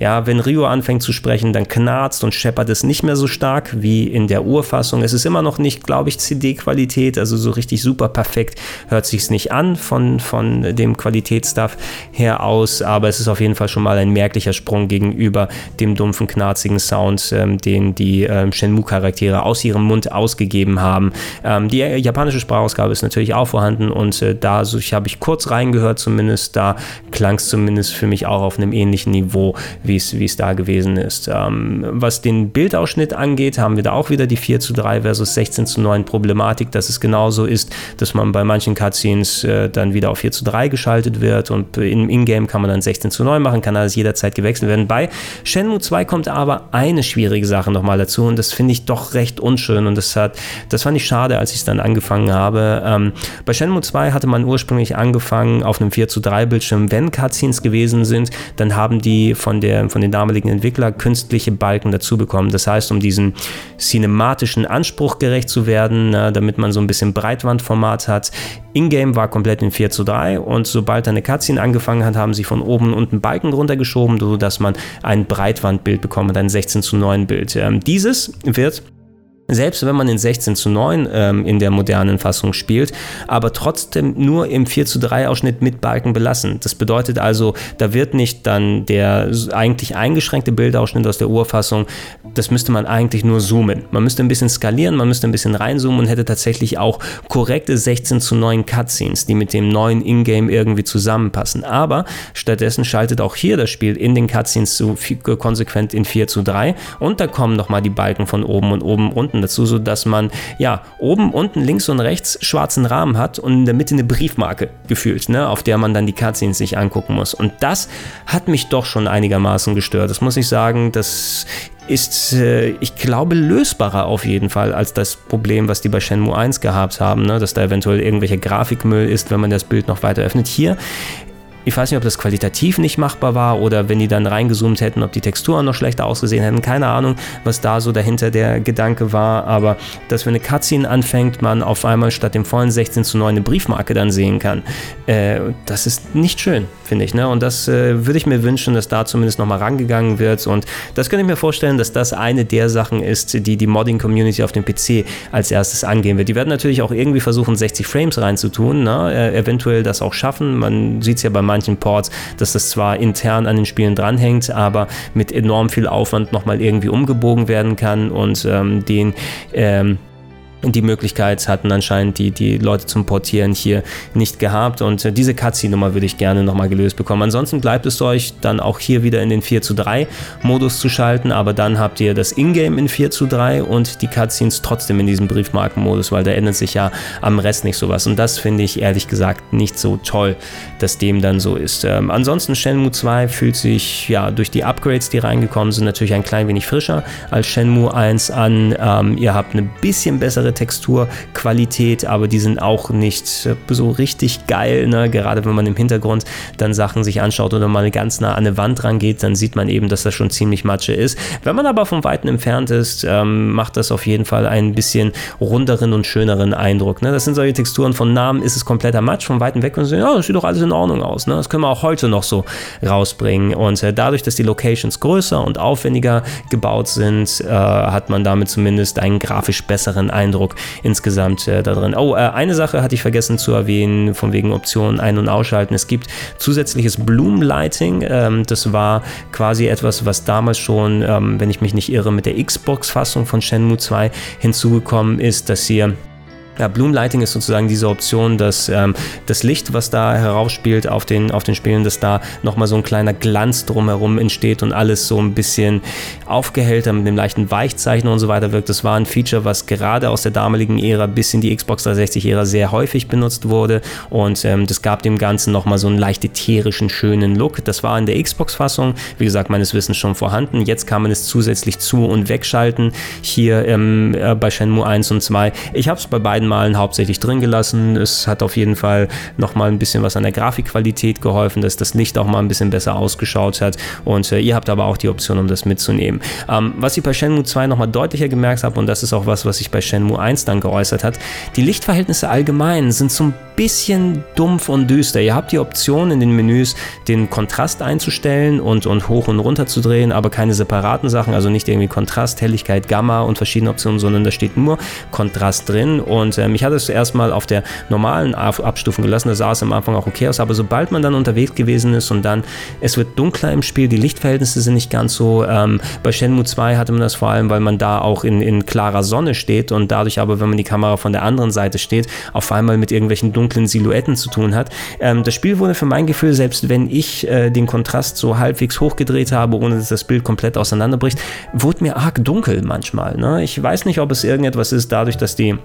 Ja, wenn Rio anfängt zu sprechen, dann knarzt und scheppert es nicht mehr so stark wie in der Urfassung. Es ist immer noch nicht, glaube ich, CD-Qualität, also so richtig super perfekt hört sich es nicht an von, von dem Qualitätsstuff her aus, aber es ist auf jeden Fall schon mal ein merklicher Sprung gegenüber dem dumpfen, knarzigen Sound, ähm, den die ähm, Shenmue-Charaktere aus ihrem Mund ausgegeben haben. Ähm, die japanische Sprachausgabe ist natürlich auch vorhanden und äh, da so, habe ich kurz reingehört zumindest, da klang es zumindest für mich auch auf einem ähnlichen Niveau, wie es da gewesen ist. Ähm, was den Bildausschnitt angeht, haben wir da auch wieder die 4 zu 3 versus 16 zu 9 Problematik, dass es genauso ist, dass man bei manchen Cutscenes äh, dann wieder auf 4 zu 3 geschaltet wird und im Ingame kann man dann 16 zu 9 machen, kann alles jederzeit gewechselt werden. Bei Shenmue 2 kommt aber eine schwierige Sache nochmal dazu und das finde ich doch recht unschön und das hat, das fand ich schade, als ich es dann angefangen habe. Ähm, bei Shenmue 2 hatte man ursprünglich angefangen auf einem 4 zu 3 Bildschirm, wenn Cutscenes gewesen sind, dann haben die von, der, von den damaligen Entwicklern künstliche Balken dazu bekommen. Das heißt, um diesen cinematischen Anspruch gerecht zu werden, na, damit man so ein bisschen Breitwandformat hat, Ingame war komplett in 4 zu 3 und sobald eine Cutscene angefangen hat, haben sie von oben und unten Balken runtergeschoben, sodass man ein Breitwandbild bekommt, ein 16 zu 9 Bild. Ähm, dieses wird selbst wenn man in 16 zu 9 ähm, in der modernen Fassung spielt, aber trotzdem nur im 4 zu 3 Ausschnitt mit Balken belassen. Das bedeutet also, da wird nicht dann der eigentlich eingeschränkte Bildausschnitt aus der Urfassung, das müsste man eigentlich nur zoomen. Man müsste ein bisschen skalieren, man müsste ein bisschen reinzoomen und hätte tatsächlich auch korrekte 16 zu 9 Cutscenes, die mit dem neuen Ingame irgendwie zusammenpassen. Aber stattdessen schaltet auch hier das Spiel in den Cutscenes zu, konsequent in 4 zu 3 und da kommen nochmal die Balken von oben und oben unten Seiten dazu, sodass man ja oben, unten, links und rechts schwarzen Rahmen hat und in der Mitte eine Briefmarke gefühlt, ne, auf der man dann die Cutscenes sich angucken muss. Und das hat mich doch schon einigermaßen gestört. Das muss ich sagen, das ist, äh, ich glaube, lösbarer auf jeden Fall als das Problem, was die bei Shenmue 1 gehabt haben, ne? dass da eventuell irgendwelcher Grafikmüll ist, wenn man das Bild noch weiter öffnet. Hier ich weiß nicht, ob das qualitativ nicht machbar war oder wenn die dann reingezoomt hätten, ob die Texturen noch schlechter ausgesehen hätten. Keine Ahnung, was da so dahinter der Gedanke war. Aber dass wenn eine Cutscene anfängt, man auf einmal statt dem vollen 16 zu 9 eine Briefmarke dann sehen kann, äh, das ist nicht schön, finde ich. Ne? Und das äh, würde ich mir wünschen, dass da zumindest nochmal rangegangen wird. Und das könnte ich mir vorstellen, dass das eine der Sachen ist, die die Modding-Community auf dem PC als erstes angehen wird. Die werden natürlich auch irgendwie versuchen, 60 Frames reinzutun, ne? äh, eventuell das auch schaffen. Man sieht es ja beim manchen Ports, dass das zwar intern an den Spielen dranhängt, aber mit enorm viel Aufwand nochmal irgendwie umgebogen werden kann und ähm, den ähm, die Möglichkeit hatten anscheinend die, die Leute zum Portieren hier nicht gehabt und äh, diese Cutscene-Nummer würde ich gerne nochmal gelöst bekommen. Ansonsten bleibt es euch dann auch hier wieder in den 4 zu 3 Modus zu schalten, aber dann habt ihr das Ingame in 4 zu 3 und die Cutscenes trotzdem in diesem Briefmarkenmodus, weil da ändert sich ja am Rest nicht sowas und das finde ich ehrlich gesagt nicht so toll, dass dem dann so ist. Ähm, ansonsten Shenmue 2 fühlt sich ja durch die Upgrades, die reingekommen sind, natürlich ein klein wenig frischer als Shenmue 1 an. Ähm, ihr habt eine bisschen bessere bessere Texturqualität, aber die sind auch nicht so richtig geil. Ne? Gerade wenn man im Hintergrund dann Sachen sich anschaut oder mal ganz nah an eine Wand rangeht, dann sieht man eben, dass das schon ziemlich Matsche ist. Wenn man aber vom Weiten entfernt ist, ähm, macht das auf jeden Fall einen bisschen runderen und schöneren Eindruck. Ne? Das sind solche Texturen von Namen, ist es kompletter Matsch. Von Weitem weg und so, ja, das sieht doch alles in Ordnung aus. Ne? Das können wir auch heute noch so rausbringen. Und äh, dadurch, dass die Locations größer und aufwendiger gebaut sind, äh, hat man damit zumindest einen grafisch besseren Eindruck Eindruck insgesamt äh, da drin. Oh, äh, eine Sache hatte ich vergessen zu erwähnen, von wegen Optionen ein- und ausschalten. Es gibt zusätzliches Bloom Lighting. Ähm, das war quasi etwas, was damals schon, ähm, wenn ich mich nicht irre, mit der Xbox-Fassung von Shenmue 2 hinzugekommen ist, dass ihr ja, Bloom Lighting ist sozusagen diese Option, dass ähm, das Licht, was da heraufspielt auf den, auf den Spielen, dass da nochmal so ein kleiner Glanz drumherum entsteht und alles so ein bisschen aufgehellter mit dem leichten Weichzeichen und so weiter wirkt. Das war ein Feature, was gerade aus der damaligen Ära bis in die Xbox 360-Ära sehr häufig benutzt wurde und ähm, das gab dem Ganzen nochmal so einen leicht ätherischen, schönen Look. Das war in der Xbox-Fassung, wie gesagt, meines Wissens schon vorhanden. Jetzt kann man es zusätzlich zu- und wegschalten, hier ähm, äh, bei Shenmue 1 und 2. Ich habe es bei beiden Anmalen hauptsächlich drin gelassen. Es hat auf jeden Fall nochmal ein bisschen was an der Grafikqualität geholfen, dass das Licht auch mal ein bisschen besser ausgeschaut hat. Und äh, ihr habt aber auch die Option, um das mitzunehmen. Ähm, was ich bei Shenmue 2 nochmal deutlicher gemerkt habe, und das ist auch was, was sich bei Shenmue 1 dann geäußert hat, die Lichtverhältnisse allgemein sind so ein bisschen dumpf und düster. Ihr habt die Option in den Menüs, den Kontrast einzustellen und, und hoch und runter zu drehen, aber keine separaten Sachen, also nicht irgendwie Kontrast, Helligkeit, Gamma und verschiedene Optionen, sondern da steht nur Kontrast drin. Und ähm, ich hatte es erstmal auf der normalen Abstufung gelassen, da sah es am Anfang auch okay aus, aber sobald man dann unterwegs gewesen ist und dann, es wird dunkler im Spiel, die Lichtverhältnisse sind nicht ganz so. Ähm, bei Shenmue 2 hatte man das vor allem, weil man da auch in, in klarer Sonne steht und dadurch aber, wenn man die Kamera von der anderen Seite steht, auf einmal mit irgendwelchen dunklen Silhouetten zu tun hat. Ähm, das Spiel wurde für mein Gefühl, selbst wenn ich äh, den Kontrast so halbwegs hochgedreht habe, ohne dass das Bild komplett auseinanderbricht, wurde mir arg dunkel manchmal. Ne? Ich weiß nicht, ob es irgendetwas ist, dadurch, dass die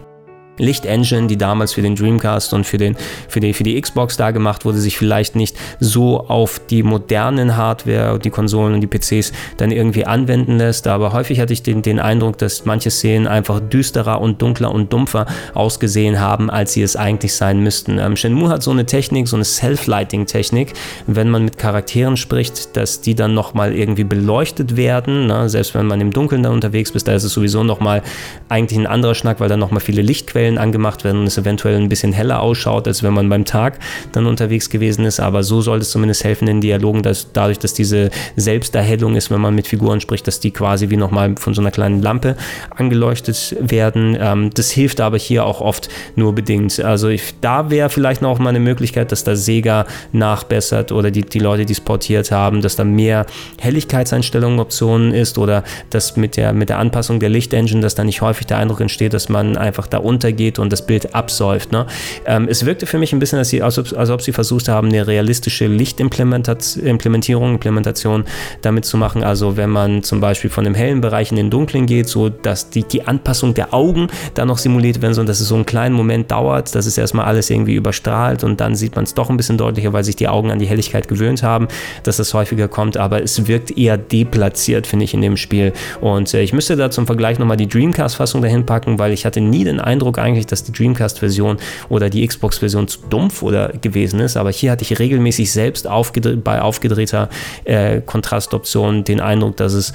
Lichtengine, die damals für den Dreamcast und für, den, für, die, für die Xbox da gemacht wurde, sich vielleicht nicht so auf die modernen Hardware, die Konsolen und die PCs dann irgendwie anwenden lässt. Aber häufig hatte ich den, den Eindruck, dass manche Szenen einfach düsterer und dunkler und dumpfer ausgesehen haben, als sie es eigentlich sein müssten. Ähm, Shenmue hat so eine Technik, so eine Self-Lighting-Technik, wenn man mit Charakteren spricht, dass die dann nochmal irgendwie beleuchtet werden. Ne? Selbst wenn man im Dunkeln da unterwegs ist, da ist es sowieso nochmal eigentlich ein anderer Schnack, weil da nochmal viele Lichtquellen Lichtquellen angemacht werden und es eventuell ein bisschen heller ausschaut, als wenn man beim Tag dann unterwegs gewesen ist. Aber so soll es zumindest helfen in Dialogen, dass dadurch, dass diese Selbsterhellung ist, wenn man mit Figuren spricht, dass die quasi wie nochmal von so einer kleinen Lampe angeleuchtet werden. Ähm, das hilft aber hier auch oft nur bedingt. Also ich, da wäre vielleicht noch mal eine Möglichkeit, dass da Sega nachbessert oder die, die Leute, die es portiert haben, dass da mehr Helligkeitseinstellungen Optionen ist oder dass mit der, mit der Anpassung der Lichtengine, dass da nicht häufig der Eindruck entsteht, dass man einfach da unter geht und das Bild absäuft. Ne? Ähm, es wirkte für mich ein bisschen, als, sie, als, ob, als ob sie versucht haben, eine realistische Lichtimplementierung, Implementation damit zu machen. Also wenn man zum Beispiel von dem hellen Bereich in den dunklen geht, so dass die, die Anpassung der Augen da noch simuliert werden soll, dass es so einen kleinen Moment dauert, dass es erstmal alles irgendwie überstrahlt und dann sieht man es doch ein bisschen deutlicher, weil sich die Augen an die Helligkeit gewöhnt haben, dass das häufiger kommt, aber es wirkt eher deplatziert, finde ich, in dem Spiel. Und äh, ich müsste da zum Vergleich nochmal die Dreamcast-Fassung dahin packen, weil ich hatte nie den Eindruck, eigentlich, dass die Dreamcast-Version oder die Xbox-Version zu dumpf oder gewesen ist, aber hier hatte ich regelmäßig selbst aufgedreht, bei aufgedrehter äh, Kontrastoption den Eindruck, dass es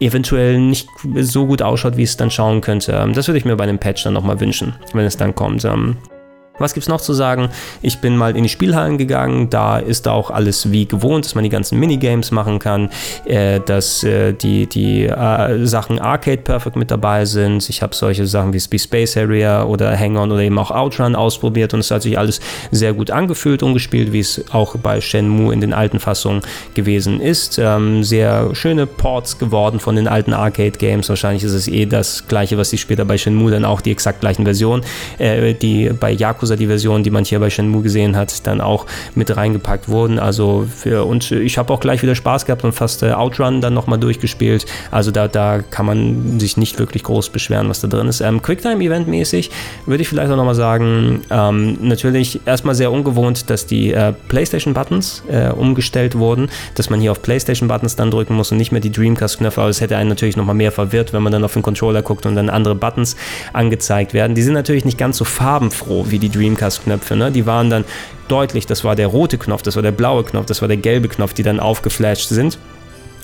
eventuell nicht so gut ausschaut, wie es dann schauen könnte. Ähm, das würde ich mir bei einem Patch dann nochmal wünschen, wenn es dann kommt. Was gibt es noch zu sagen? Ich bin mal in die Spielhallen gegangen, da ist auch alles wie gewohnt, dass man die ganzen Minigames machen kann, äh, dass äh, die, die äh, Sachen Arcade Perfect mit dabei sind. Ich habe solche Sachen wie Space Area oder Hang-On oder eben auch Outrun ausprobiert und es hat sich alles sehr gut angefühlt und gespielt, wie es auch bei Shenmue in den alten Fassungen gewesen ist. Ähm, sehr schöne Ports geworden von den alten Arcade Games. Wahrscheinlich ist es eh das gleiche, was sie später bei Shenmue dann auch die exakt gleichen Versionen, äh, die bei Yakuza Yakuza, die Version, die man hier bei Shenmue gesehen hat, dann auch mit reingepackt wurden. Also für, und ich habe auch gleich wieder Spaß gehabt und fast äh, Outrun dann nochmal durchgespielt. Also da, da kann man sich nicht wirklich groß beschweren, was da drin ist. Ähm, Quicktime-Event mäßig würde ich vielleicht auch nochmal sagen, ähm, natürlich erstmal sehr ungewohnt, dass die äh, PlayStation-Buttons äh, umgestellt wurden, dass man hier auf PlayStation-Buttons dann drücken muss und nicht mehr die Dreamcast-Knöpfe, aber es hätte einen natürlich nochmal mehr verwirrt, wenn man dann auf den Controller guckt und dann andere Buttons angezeigt werden. Die sind natürlich nicht ganz so farbenfroh wie die Dreamcast-Knöpfe. Ne? Die waren dann deutlich, das war der rote Knopf, das war der blaue Knopf, das war der gelbe Knopf, die dann aufgeflasht sind.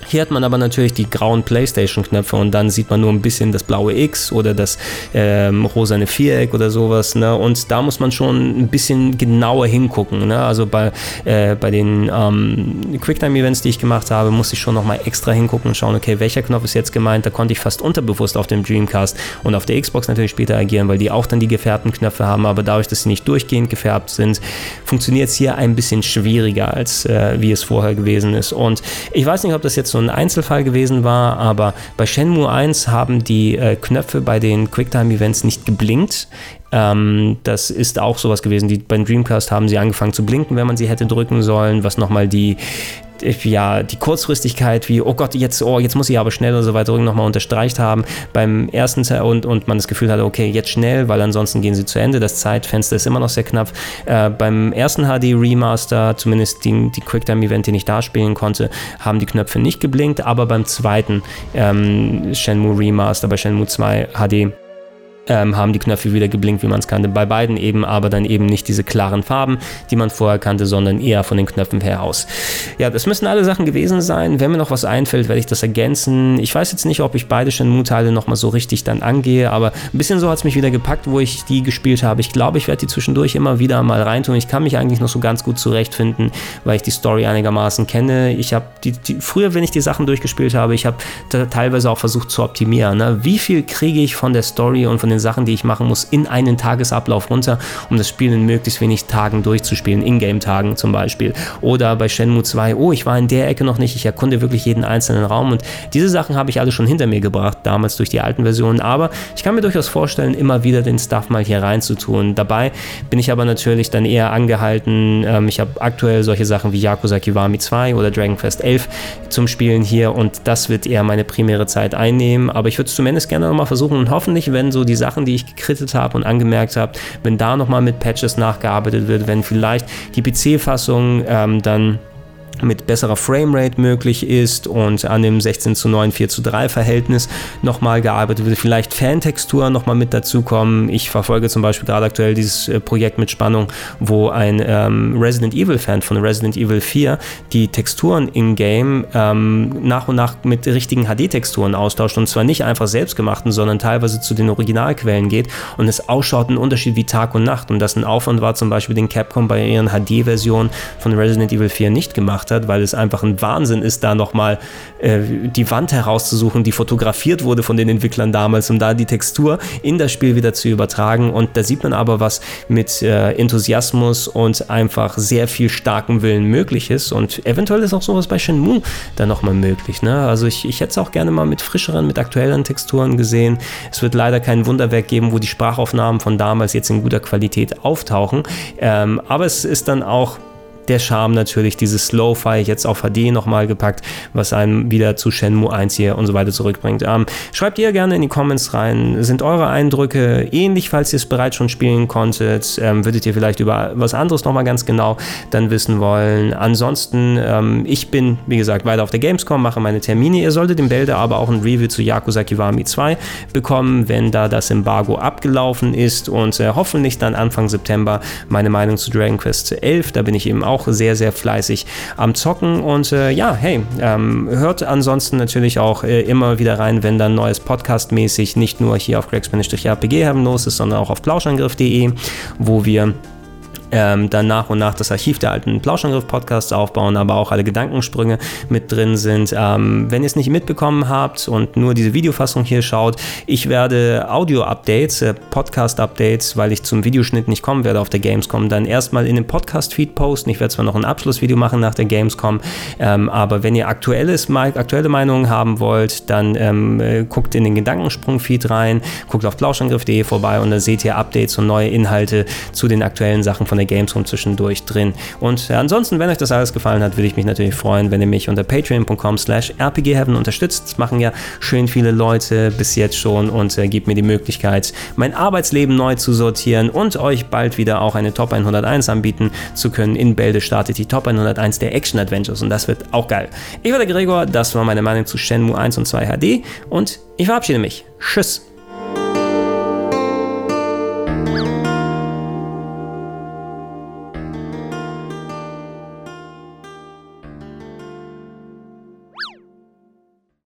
Hier hat man aber natürlich die grauen PlayStation-Knöpfe und dann sieht man nur ein bisschen das blaue X oder das ähm, rosane Viereck oder sowas. Ne? Und da muss man schon ein bisschen genauer hingucken. Ne? Also bei, äh, bei den ähm, Quicktime-Events, die ich gemacht habe, musste ich schon nochmal extra hingucken und schauen, okay, welcher Knopf ist jetzt gemeint. Da konnte ich fast unterbewusst auf dem Dreamcast und auf der Xbox natürlich später agieren, weil die auch dann die gefärbten Knöpfe haben. Aber dadurch, dass sie nicht durchgehend gefärbt sind, funktioniert es hier ein bisschen schwieriger, als äh, wie es vorher gewesen ist. Und ich weiß nicht, ob das jetzt so ein Einzelfall gewesen war, aber bei Shenmue 1 haben die äh, Knöpfe bei den Quicktime-Events nicht geblinkt. Ähm, das ist auch sowas gewesen. Die, beim Dreamcast haben sie angefangen zu blinken, wenn man sie hätte drücken sollen, was nochmal die, ja, die Kurzfristigkeit, wie, oh Gott, jetzt, oh, jetzt muss ich aber schnell und so weiter nochmal unterstreicht haben beim ersten Teil und, und man das Gefühl hatte, okay, jetzt schnell, weil ansonsten gehen sie zu Ende. Das Zeitfenster ist immer noch sehr knapp. Äh, beim ersten HD Remaster, zumindest die, die Quicktime-Event, den ich da spielen konnte, haben die Knöpfe nicht geblinkt, aber beim zweiten ähm, Shenmue Remaster, bei Shenmue 2 HD, ähm, haben die Knöpfe wieder geblinkt, wie man es kannte. Bei beiden eben, aber dann eben nicht diese klaren Farben, die man vorher kannte, sondern eher von den Knöpfen her aus. Ja, das müssen alle Sachen gewesen sein. Wenn mir noch was einfällt, werde ich das ergänzen. Ich weiß jetzt nicht, ob ich beide Shenmue-Teile nochmal so richtig dann angehe, aber ein bisschen so hat es mich wieder gepackt, wo ich die gespielt habe. Ich glaube, ich werde die zwischendurch immer wieder mal reintun. Ich kann mich eigentlich noch so ganz gut zurechtfinden, weil ich die Story einigermaßen kenne. Ich habe die, die, früher, wenn ich die Sachen durchgespielt habe, ich habe teilweise auch versucht zu optimieren. Ne? Wie viel kriege ich von der Story und von den Sachen, die ich machen muss, in einen Tagesablauf runter, um das Spiel in möglichst wenig Tagen durchzuspielen, Ingame-Tagen zum Beispiel. Oder bei Shenmue 2, oh, ich war in der Ecke noch nicht, ich erkunde wirklich jeden einzelnen Raum und diese Sachen habe ich alle schon hinter mir gebracht, damals durch die alten Versionen, aber ich kann mir durchaus vorstellen, immer wieder den Stuff mal hier reinzutun. Dabei bin ich aber natürlich dann eher angehalten, ähm, ich habe aktuell solche Sachen wie Yakuza Kiwami 2 oder Dragon Quest 11 zum Spielen hier und das wird eher meine primäre Zeit einnehmen, aber ich würde es zumindest gerne nochmal versuchen und hoffentlich, wenn so die Sachen, die ich gekrittet habe und angemerkt habe, wenn da nochmal mit Patches nachgearbeitet wird, wenn vielleicht die PC-Fassung ähm, dann mit besserer Framerate möglich ist und an dem 16 zu 9, 4 zu 3 Verhältnis nochmal gearbeitet wird. Vielleicht Fantexturen nochmal mit dazukommen. Ich verfolge zum Beispiel gerade aktuell dieses äh, Projekt mit Spannung, wo ein ähm, Resident Evil Fan von Resident Evil 4 die Texturen in-game ähm, nach und nach mit richtigen HD-Texturen austauscht und zwar nicht einfach selbstgemachten, sondern teilweise zu den Originalquellen geht und es ausschaut ein Unterschied wie Tag und Nacht und das ein Aufwand war zum Beispiel den Capcom bei ihren HD-Versionen von Resident Evil 4 nicht gemacht gemacht hat, weil es einfach ein Wahnsinn ist, da nochmal äh, die Wand herauszusuchen, die fotografiert wurde von den Entwicklern damals, um da die Textur in das Spiel wieder zu übertragen. Und da sieht man aber, was mit äh, Enthusiasmus und einfach sehr viel starkem Willen möglich ist. Und eventuell ist auch sowas bei Shenmue dann nochmal möglich. Ne? Also ich, ich hätte es auch gerne mal mit frischeren, mit aktuelleren Texturen gesehen. Es wird leider kein Wunderwerk geben, wo die Sprachaufnahmen von damals jetzt in guter Qualität auftauchen. Ähm, aber es ist dann auch der Charme natürlich, dieses Slow-Fi jetzt auf HD nochmal gepackt, was einem wieder zu Shenmue 1 hier und so weiter zurückbringt. Ähm, schreibt ihr gerne in die Comments rein, sind eure Eindrücke ähnlich, falls ihr es bereits schon spielen konntet? Ähm, würdet ihr vielleicht über was anderes nochmal ganz genau dann wissen wollen? Ansonsten, ähm, ich bin, wie gesagt, weiter auf der Gamescom, mache meine Termine. Ihr solltet im Bälde aber auch ein Review zu Yakuza Kiwami 2 bekommen, wenn da das Embargo abgelaufen ist und äh, hoffentlich dann Anfang September meine Meinung zu Dragon Quest 11. Da bin ich eben auch auch sehr, sehr fleißig am Zocken. Und äh, ja, hey, ähm, hört ansonsten natürlich auch äh, immer wieder rein, wenn dann neues Podcast-mäßig nicht nur hier auf haben los ist, sondern auch auf plauschangriff.de, wo wir ähm, dann nach und nach das Archiv der alten Plauschangriff-Podcasts aufbauen, aber auch alle Gedankensprünge mit drin sind. Ähm, wenn ihr es nicht mitbekommen habt und nur diese Videofassung hier schaut, ich werde Audio-Updates, äh, Podcast-Updates, weil ich zum Videoschnitt nicht kommen werde auf der Gamescom, dann erstmal in den Podcast-Feed posten. Ich werde zwar noch ein Abschlussvideo machen nach der Gamescom, ähm, aber wenn ihr aktuelles, aktuelle Meinungen haben wollt, dann ähm, äh, guckt in den Gedankensprung-Feed rein, guckt auf plauschangriff.de vorbei und dann seht ihr Updates und neue Inhalte zu den aktuellen Sachen von der Gamescom zwischendurch drin. Und ansonsten, wenn euch das alles gefallen hat, würde ich mich natürlich freuen, wenn ihr mich unter patreon.com slash rpgheaven unterstützt. Das machen ja schön viele Leute bis jetzt schon und äh, gibt mir die Möglichkeit, mein Arbeitsleben neu zu sortieren und euch bald wieder auch eine Top 101 anbieten zu können. In Bälde startet die Top 101 der Action Adventures und das wird auch geil. Ich war der Gregor, das war meine Meinung zu Shenmue 1 und 2 HD und ich verabschiede mich. Tschüss.